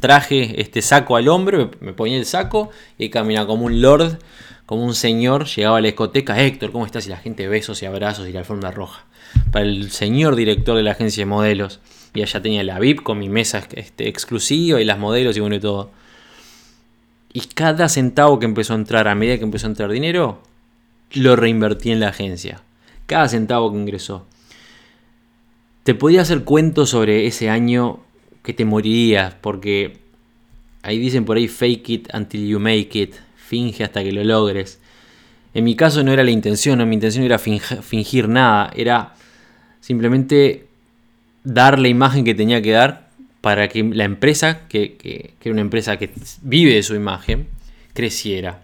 traje este saco al hombro, me ponía el saco y caminaba como un lord, como un señor. Llegaba a la discoteca, Héctor, ¿cómo estás? Y la gente besos y abrazos y la alfombra roja. Para el señor director de la agencia de modelos. Y allá tenía la VIP con mi mesa este, exclusiva y las modelos y bueno y todo. Y cada centavo que empezó a entrar, a medida que empezó a entrar dinero, lo reinvertí en la agencia. Cada centavo que ingresó. Te podía hacer cuentos sobre ese año que te morirías, porque ahí dicen por ahí fake it until you make it, finge hasta que lo logres. En mi caso no era la intención, no, mi intención era fingir nada, era simplemente dar la imagen que tenía que dar para que la empresa, que, que, era una empresa que vive de su imagen, creciera.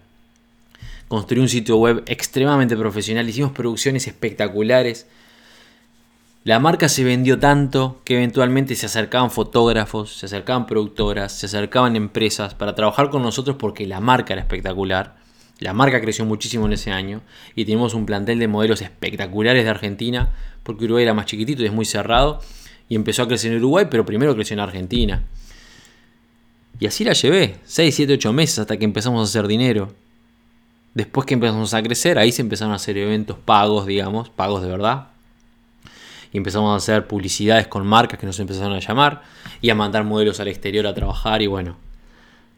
Construí un sitio web extremadamente profesional, hicimos producciones espectaculares. La marca se vendió tanto que eventualmente se acercaban fotógrafos, se acercaban productoras, se acercaban empresas para trabajar con nosotros porque la marca era espectacular. La marca creció muchísimo en ese año y tenemos un plantel de modelos espectaculares de Argentina porque Uruguay era más chiquitito y es muy cerrado y empezó a crecer en Uruguay, pero primero creció en Argentina. Y así la llevé, 6, 7, 8 meses hasta que empezamos a hacer dinero. Después que empezamos a crecer, ahí se empezaron a hacer eventos pagos, digamos, pagos de verdad. Y empezamos a hacer publicidades con marcas que nos empezaron a llamar y a mandar modelos al exterior a trabajar y bueno.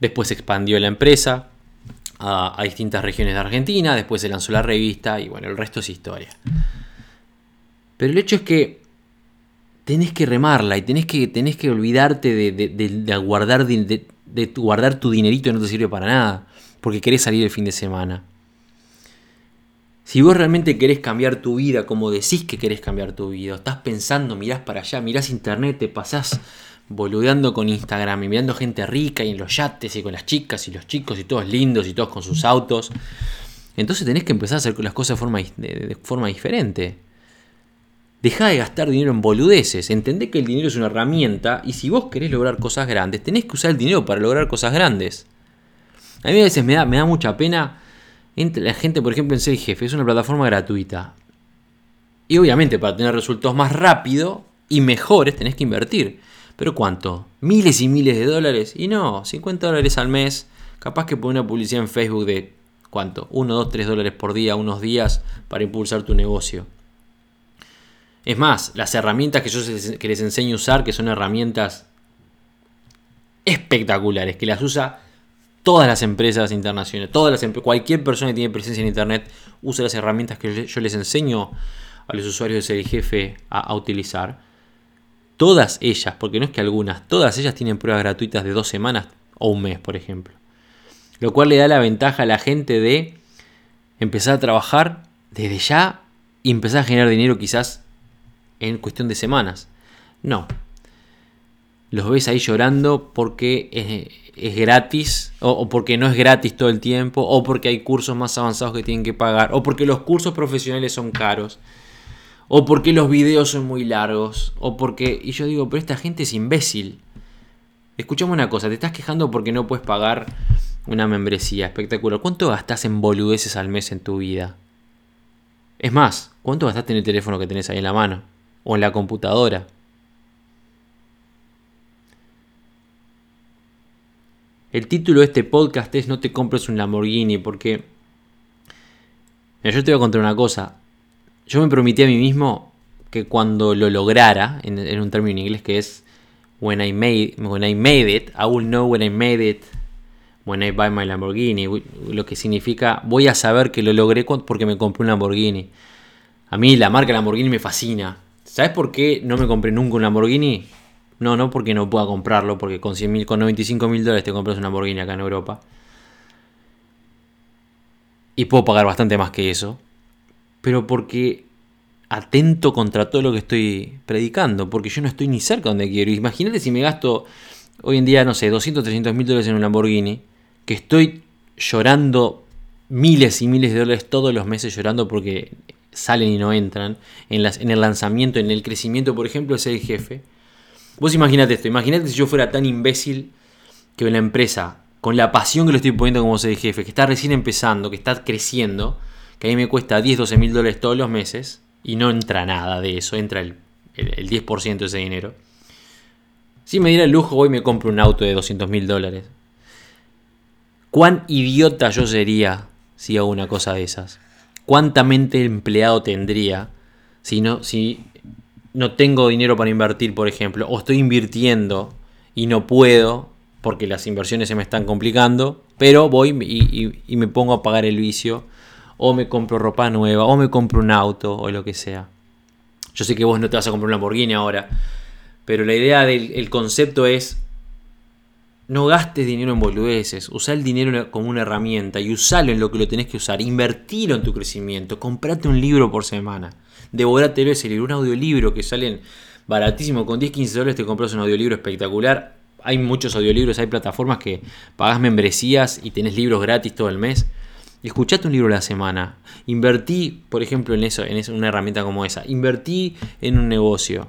Después se expandió la empresa a, distintas regiones de Argentina, después se lanzó la revista y bueno, el resto es historia. Pero el hecho es que tenés que remarla y tenés que, que olvidarte de, guardar, de, guardar tu dinerito que no te sirve para nada, porque querés salir el fin de semana. Si vos realmente querés cambiar tu vida como decís que querés cambiar tu vida, estás pensando, mirás para allá, mirás internet, te pasás boludeando con Instagram y mirando gente rica y en los yates y con las chicas y los chicos y todos lindos y todos con sus autos, entonces tenés que empezar a hacer las cosas de forma diferente. Deja de gastar dinero en boludeces. Entendé que el dinero es una herramienta y si vos querés lograr cosas grandes, tenés que usar el dinero para lograr cosas grandes. A mí a veces me da, me da mucha pena la gente, por ejemplo, en Ser. Es una plataforma gratuita. Y obviamente para tener resultados más rápido y mejores tenés que invertir. ¿Pero cuánto? ¿Miles y miles de dólares? Y no, 50 dólares al mes. Capaz que por una publicidad en Facebook de ¿cuánto? 1, 2, 3 dólares por día, unos días para impulsar tu negocio. Es más, las herramientas que yo les enseño a usar, que son herramientas espectaculares, que las usa todas las empresas internacionales, todas las cualquier persona que tiene presencia en internet usa las herramientas que yo les enseño a los usuarios de ser jefe a, utilizar. Todas ellas, porque no es que algunas, todas ellas tienen pruebas gratuitas de dos semanas o un mes, por ejemplo. Lo cual le da la ventaja a la gente de empezar a trabajar desde ya y empezar a generar dinero quizás en cuestión de semanas. No. Los ves ahí llorando porque es, gratis, o, porque no es gratis todo el tiempo, o porque hay cursos más avanzados que tienen que pagar, o porque los cursos profesionales son caros, o porque los videos son muy largos, o porque... Y yo digo, pero esta gente es imbécil. Escuchame una cosa, te estás quejando porque no puedes pagar una membresía espectacular. ¿Cuánto gastas en boludeces al mes en tu vida? Es más, ¿cuánto gastaste en el teléfono que tenés ahí en la mano? O en la computadora. El título de este podcast es No te compres un Lamborghini porque... yo te voy a contar una cosa. Yo me prometí a mí mismo que cuando lo lograra, en, un término en inglés que es when I, made, when I made it, I will know when I made it, when I buy my Lamborghini, lo que significa voy a saber que lo logré porque me compré un Lamborghini. A mí la marca Lamborghini me fascina. ¿Sabes por qué no me compré nunca un Lamborghini? No, no porque no pueda comprarlo, porque con, 100 con 95 mil dólares te compras una Lamborghini acá en Europa. Y puedo pagar bastante más que eso. Pero porque atento contra todo lo que estoy predicando, porque yo no estoy ni cerca donde quiero. Imagínate si me gasto hoy en día, no sé, 200, 300 mil dólares en un Lamborghini, que estoy llorando miles y miles de dólares todos los meses llorando porque salen y no entran en, el lanzamiento, en el crecimiento, por ejemplo, ser el jefe Vos imaginate esto, imaginate si yo fuera tan imbécil que una empresa, con la pasión que lo estoy poniendo como ser jefe, que está recién empezando, que está creciendo, que a mí me cuesta 10, 12 mil dólares todos los meses, y no entra nada de eso, entra el, 10% de ese dinero. Si me diera el lujo, hoy me compro un auto de 200 mil dólares. ¿Cuán idiota yo sería si hago una cosa de esas? ¿Cuánta mente empleado tendría si, no, si no tengo dinero para invertir, por ejemplo, o estoy invirtiendo y no puedo porque las inversiones se me están complicando, pero voy y, me pongo a pagar el vicio, o me compro ropa nueva, o me compro un auto, o lo que sea. Yo sé que vos no te vas a comprar un Lamborghini ahora, pero la idea del concepto es no gastes dinero en boludeces, usa el dinero como una herramienta y usalo en lo que lo tenés que usar, invertilo en tu crecimiento, comprate un libro por semana devorátelo ese libro, un audiolibro que salen baratísimo, con 10, 15 dólares te compras un audiolibro espectacular. Hay muchos audiolibros, hay plataformas que pagas membresías y tenés libros gratis todo el mes. Escuchate un libro a la semana. Invertí, por ejemplo, en eso, en una herramienta como esa. Invertí en un negocio.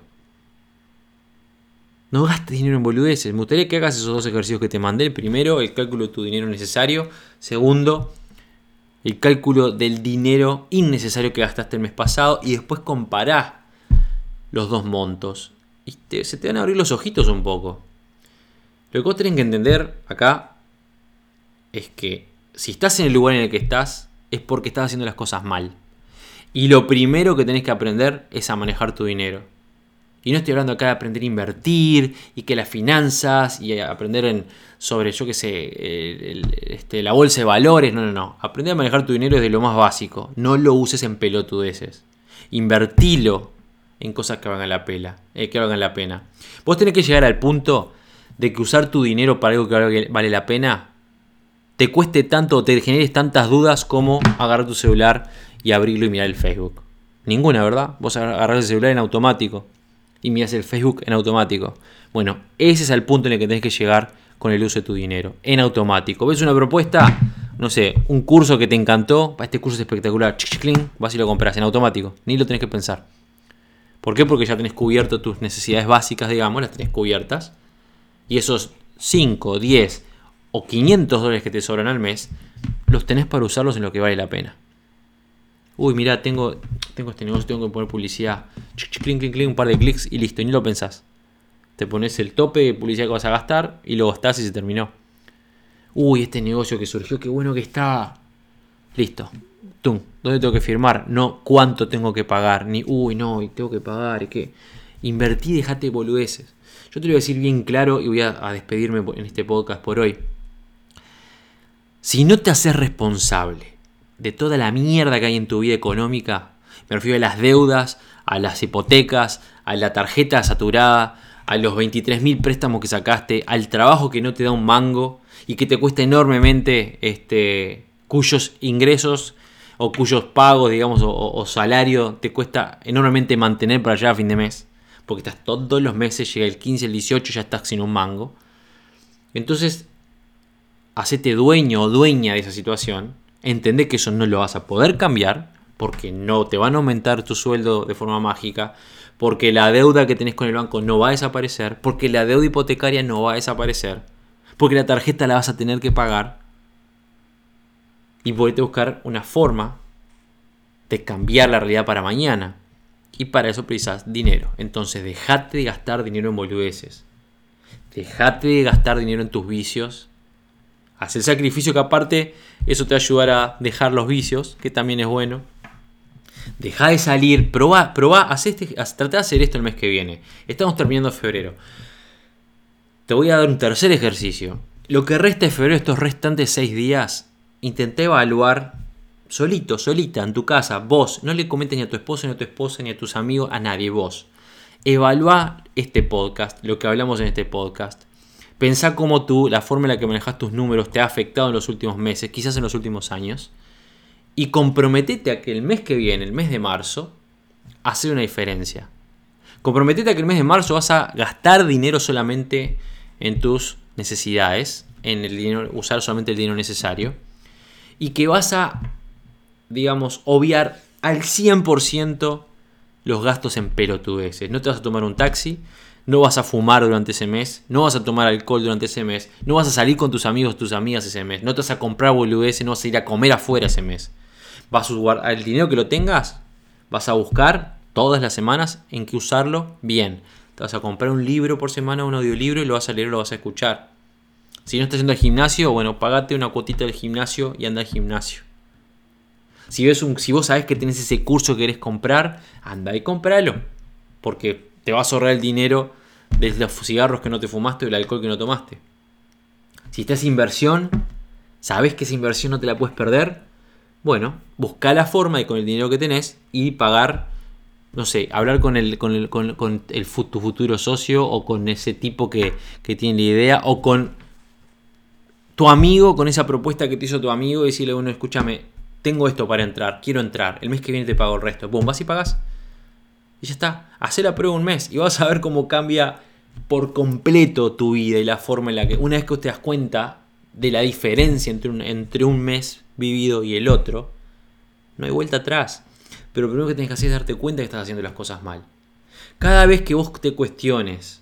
No gastes dinero en boludeces. Me gustaría que hagas esos dos ejercicios que te mandé. Primero, el cálculo de tu dinero necesario. Segundo, el cálculo del dinero innecesario que gastaste el mes pasado y después comparás los dos montos. Y se te van a abrir los ojitos un poco. Lo que vos tenés que entender acá es que si estás en el lugar en el que estás es porque estás haciendo las cosas mal. Y lo primero que tenés que aprender es a manejar tu dinero. Y no estoy hablando acá de aprender a invertir y que las finanzas y aprender en, sobre, yo qué sé, este, la bolsa de valores. No, no, no. Aprender a manejar tu dinero es de lo más básico. No lo uses en pelotudeces. Invertilo en cosas que valgan la pena. Eh, que valgan la pena. Vos tenés que llegar al punto de que usar tu dinero para algo que vale la pena te cueste tanto te generes tantas dudas como agarrar tu celular y abrirlo y mirar el Facebook. Ninguna, ¿verdad? Vos agarrás el celular en automático y miras el Facebook en automático. Bueno, ese es el punto en el que tenés que llegar con el uso de tu dinero, en automático. ¿Ves una propuesta? No sé, un curso que te encantó, este curso es espectacular, vas y lo compras en automático, ni lo tenés que pensar. ¿Por qué? Porque ya tenés cubierto tus necesidades básicas, digamos, las tenés cubiertas. Y esos 5, 10 o 500 dólares que te sobran al mes, los tenés para usarlos en lo que vale la pena uy, mira, tengo, tengo este negocio, tengo que poner publicidad, un par de clics y listo, y ni lo pensás. Te pones el tope de publicidad que vas a gastar y lo gastás y se terminó. Uy, este negocio que surgió, qué bueno que está. Listo. Tum, ¿dónde tengo que firmar? No, cuánto tengo que pagar, ni uy, no, y tengo que pagar, y qué. Invertí, dejate boludeces. Yo te lo voy a decir bien claro y voy a, a despedirme en este podcast por hoy. Si no te haces responsable de toda la mierda que hay en tu vida económica, me refiero a las deudas, a las hipotecas, a la tarjeta saturada, a los 23.000 préstamos que sacaste, al trabajo que no te da un mango y que te cuesta enormemente, este, cuyos ingresos o cuyos pagos, digamos, o, salario te cuesta enormemente mantener para allá a fin de mes, porque estás todos los meses, llega el 15, el 18, ya estás sin un mango. Entonces, hacete dueño o dueña de esa situación Entendé que eso no lo vas a poder cambiar porque no te van a aumentar tu sueldo de forma mágica, porque la deuda que tenés con el banco no va a desaparecer, porque la deuda hipotecaria no va a desaparecer, porque la tarjeta la vas a tener que pagar. y podés buscar una forma de cambiar la realidad para mañana. Y para eso precisas dinero. Entonces dejate de gastar dinero en boludeces. Dejate de gastar dinero en tus vicios. Haz el sacrificio que aparte eso te ayudará a dejar los vicios, que también es bueno. Deja de salir, probá, probá, haz este, trata de hacer esto el mes que viene. Estamos terminando febrero. Te voy a dar un tercer ejercicio. Lo que resta de febrero, estos restantes seis días, intenté evaluar solito, solita, en tu casa, vos, no le comentes ni a tu esposo, ni a tu esposa, ni a tus amigos, a nadie, vos. Evalúa este podcast, lo que hablamos en este podcast. Pensá cómo tú, la forma en la que manejas tus números te ha afectado en los últimos meses, quizás en los últimos años. Y comprometete a que el mes que viene, el mes de marzo, hacer una diferencia. Comprometete a que el mes de marzo vas a gastar dinero solamente en tus necesidades, en el dinero, usar solamente el dinero necesario. Y que vas a digamos, obviar al 100% los gastos en pelotudeces. No te vas a tomar un taxi, no vas a fumar durante ese mes, no vas a tomar alcohol durante ese mes, no vas a salir con tus amigos, tus amigas ese mes, no te vas a comprar boludeces, no vas a ir a comer afuera ese mes. Vas a usar el dinero que lo tengas, vas a buscar todas las semanas en que usarlo bien. Te vas a comprar un libro por semana, un audiolibro y lo vas a leer lo vas a escuchar. Si no estás yendo al gimnasio, bueno, pagate una cuotita del gimnasio y anda al gimnasio. Si, ves un, si vos sabes que tenés ese curso que querés comprar, anda y compralo. Porque te vas a ahorrar el dinero de los cigarros que no te fumaste o el alcohol que no tomaste. Si estás inversión, sabes que esa inversión no te la puedes perder. Bueno, busca la forma de con el dinero que tenés y pagar, no sé, hablar con, el, con, el, con, el, tu futuro socio o con ese tipo que, que tiene la idea o con tu amigo, con esa propuesta que te hizo tu amigo y decirle, bueno, escúchame, tengo esto para entrar, quiero entrar, el mes que viene te pago el resto. Boom, vas y pagas. Y ya está. Hacé la prueba un mes y vas a ver cómo cambia por completo tu vida y la forma en la que, una vez que te das cuenta de la diferencia entre un, entre un mes vivido y el otro, no hay vuelta atrás. Pero lo primero que tienes que hacer es darte cuenta que estás haciendo las cosas mal. Cada vez que vos te cuestiones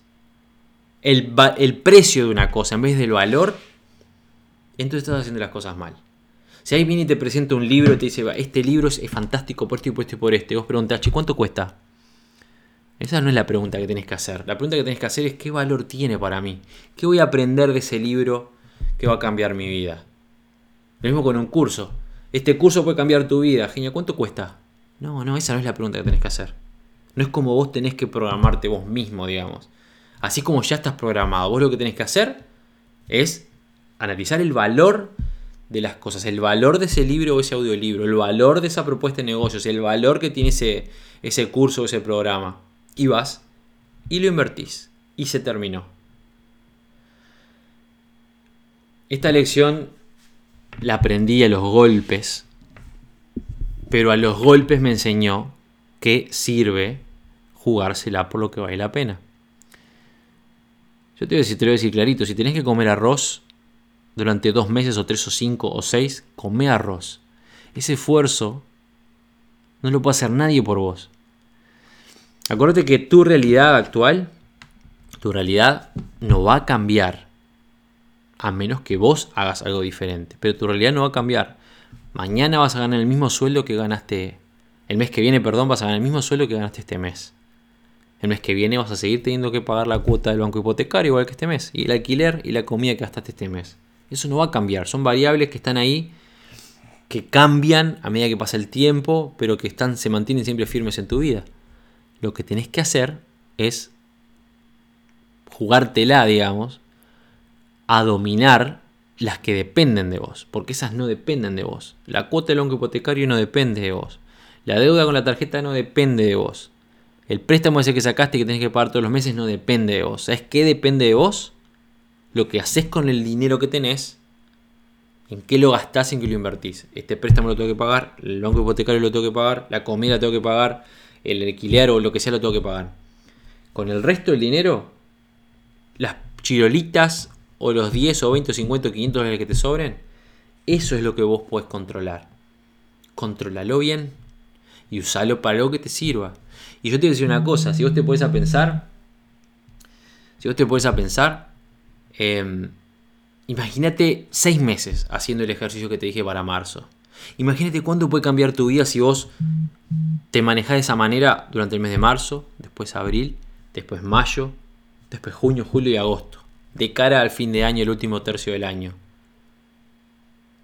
el, el precio de una cosa en vez del valor, entonces estás haciendo las cosas mal. Si ahí viene y te presenta un libro y te dice, este libro es, fantástico por esto y por esto y por este, vos preguntás, ¿cuánto cuesta? Esa no es la pregunta que tenés que hacer. La pregunta que tenés que hacer es qué valor tiene para mí. ¿Qué voy a aprender de ese libro que va a cambiar mi vida? Lo mismo con un curso. Este curso puede cambiar tu vida. Genia, ¿cuánto cuesta? No, no, esa no es la pregunta que tenés que hacer. No es como vos tenés que programarte vos mismo, digamos. Así como ya estás programado. Vos lo que tenés que hacer es analizar el valor de las cosas, el valor de ese libro o ese audiolibro, el valor de esa propuesta de negocios, el valor que tiene ese, ese curso o ese programa. Y vas y lo invertís. Y se terminó. Esta lección la aprendí a los golpes, pero a los golpes me enseñó que sirve jugársela por lo que vale la pena. Yo te voy a decir, te lo voy a decir clarito, si tenés que comer arroz, durante dos meses o tres o cinco o seis, come arroz. Ese esfuerzo no lo puede hacer nadie por vos. Acuérdate que tu realidad actual, tu realidad no va a cambiar a menos que vos hagas algo diferente. Pero tu realidad no va a cambiar. Mañana vas a ganar el mismo sueldo que ganaste. El mes que viene, perdón, vas a ganar el mismo sueldo que ganaste este mes. El mes que viene vas a seguir teniendo que pagar la cuota del banco hipotecario igual que este mes. Y el alquiler y la comida que gastaste este mes. Eso no va a cambiar. Son variables que están ahí, que cambian a medida que pasa el tiempo, pero que están, se mantienen siempre firmes en tu vida. Lo que tenés que hacer es jugártela, digamos, a dominar las que dependen de vos, porque esas no dependen de vos. La cuota del banco hipotecario no depende de vos. La deuda con la tarjeta no depende de vos. El préstamo ese que sacaste y que tenés que pagar todos los meses no depende de vos. ¿Sabes qué depende de vos? lo que haces con el dinero que tenés, en qué lo gastás, en qué lo invertís. Este préstamo lo tengo que pagar, el banco hipotecario lo tengo que pagar, la comida la tengo que pagar, el alquiler o lo que sea lo tengo que pagar. Con el resto del dinero, las chirolitas o los 10 o 20 o 50 o 500 dólares que te sobren, eso es lo que vos podés controlar. Controlalo bien y usalo para lo que te sirva. Y yo te voy a decir una cosa, si vos te pones a pensar, si vos te pones a pensar, Em, Imagínate seis meses haciendo el ejercicio que te dije para marzo. Imagínate cuánto puede cambiar tu vida si vos te manejás de esa manera durante el mes de marzo, después abril, después mayo, después junio, julio y agosto. De cara al fin de año, el último tercio del año.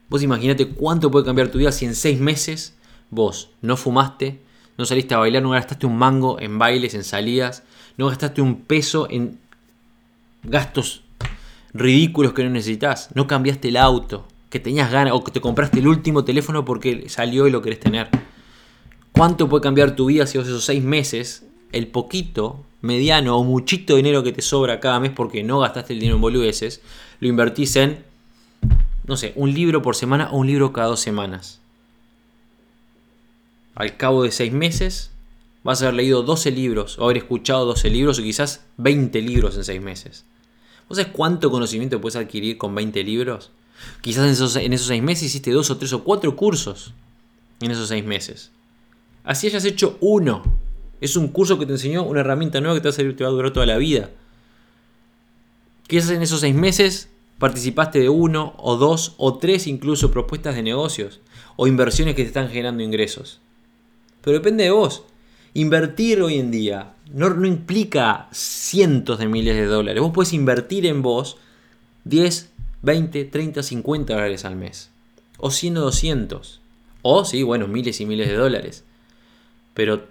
Vos imagínate cuánto puede cambiar tu vida si en seis meses vos no fumaste, no saliste a bailar, no gastaste un mango en bailes, en salidas, no gastaste un peso en gastos ridículos que no necesitas, no cambiaste el auto, que tenías ganas, o que te compraste el último teléfono porque salió y lo querés tener. ¿Cuánto puede cambiar tu vida si vos esos seis meses, el poquito, mediano o muchito dinero que te sobra cada mes porque no gastaste el dinero en boludeces, lo invertís en no sé, un libro por semana o un libro cada dos semanas. Al cabo de seis meses vas a haber leído 12 libros o haber escuchado 12 libros o quizás 20 libros en seis meses. ¿Vos sabés cuánto conocimiento puedes adquirir con 20 libros? Quizás en esos, en esos seis meses hiciste dos o tres o cuatro cursos en esos seis meses. Así hayas hecho uno. Es un curso que te enseñó una herramienta nueva que te va a, servir, te va a durar toda la vida. Quizás en esos seis meses participaste de uno o dos o tres incluso propuestas de negocios o inversiones que te están generando ingresos. Pero depende de vos. Invertir hoy en día no, no implica cientos de miles de dólares. Vos puedes invertir en vos 10, 20, 30, 50 dólares al mes. O 100 o 200. O sí, bueno, miles y miles de dólares. Pero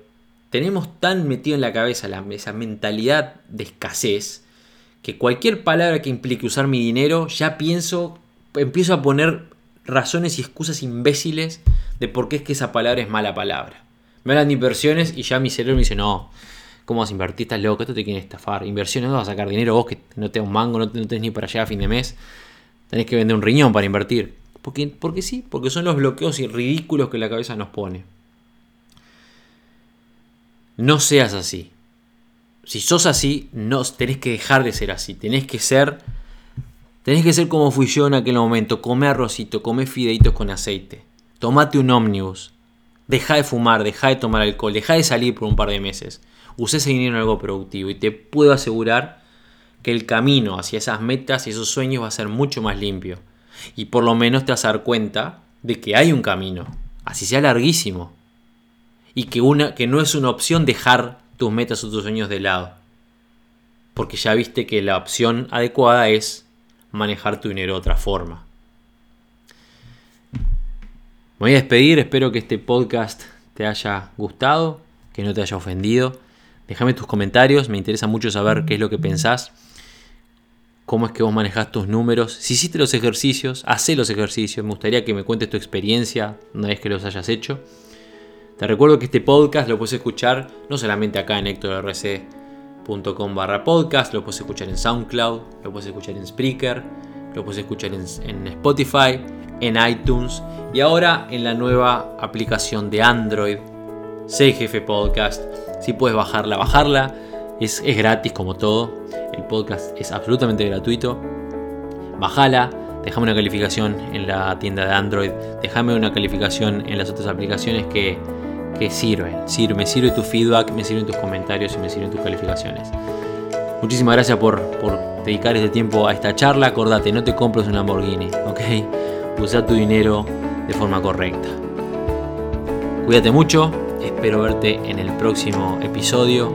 tenemos tan metido en la cabeza la, esa mentalidad de escasez que cualquier palabra que implique usar mi dinero, ya pienso, empiezo a poner razones y excusas imbéciles de por qué es que esa palabra es mala palabra. Me hablan de inversiones y ya mi cerebro me dice, no, ¿cómo vas a invertir? Estás loco, esto te quieren estafar. Inversiones, no vas a sacar dinero vos que no te da un mango, no, tenés ni para allá a fin de mes. Tenés que vender un riñón para invertir. Porque, porque sí, porque son los bloqueos ridículos que la cabeza nos pone. No seas así si sos así, no, tenés que dejar de ser así. Tenés que ser. Tenés que ser como fui yo en aquel momento. Come arrocito, come fideitos con aceite. Tomate un ómnibus. Deja de fumar, deja de tomar alcohol, deja de salir por un par de meses. Use ese dinero en algo productivo y te puedo asegurar que el camino hacia esas metas y esos sueños va a ser mucho más limpio. Y por lo menos te vas a dar cuenta de que hay un camino, así sea larguísimo. Y que, una, que no es una opción dejar tus metas o tus sueños de lado. Porque ya viste que la opción adecuada es manejar tu dinero de otra forma. Me voy a despedir, espero que este podcast te haya gustado, que no te haya ofendido. Déjame tus comentarios, me interesa mucho saber qué es lo que pensás, cómo es que vos manejás tus números, si hiciste los ejercicios, hacé los ejercicios, me gustaría que me cuentes tu experiencia una vez que los hayas hecho. Te recuerdo que este podcast lo puedes escuchar no solamente acá en hectorrc.com barra podcast, lo puedes escuchar en SoundCloud, lo puedes escuchar en Spreaker, lo puedes escuchar en, Spotify, en iTunes y ahora en la nueva aplicación de Android, CGF Podcast. Si puedes bajarla, bajarla. Es, gratis como todo. El podcast es absolutamente gratuito. Bájala, déjame una calificación en la tienda de Android, déjame una calificación en las otras aplicaciones que que sirven. Sirve, me sirve tu feedback, me sirven tus comentarios y me sirven tus calificaciones. Muchísimas gracias por, dedicar este tiempo a esta charla. Acordate, no te compres un Lamborghini, ¿ok? Usa tu dinero de forma correcta. Cuídate mucho, espero verte en el próximo episodio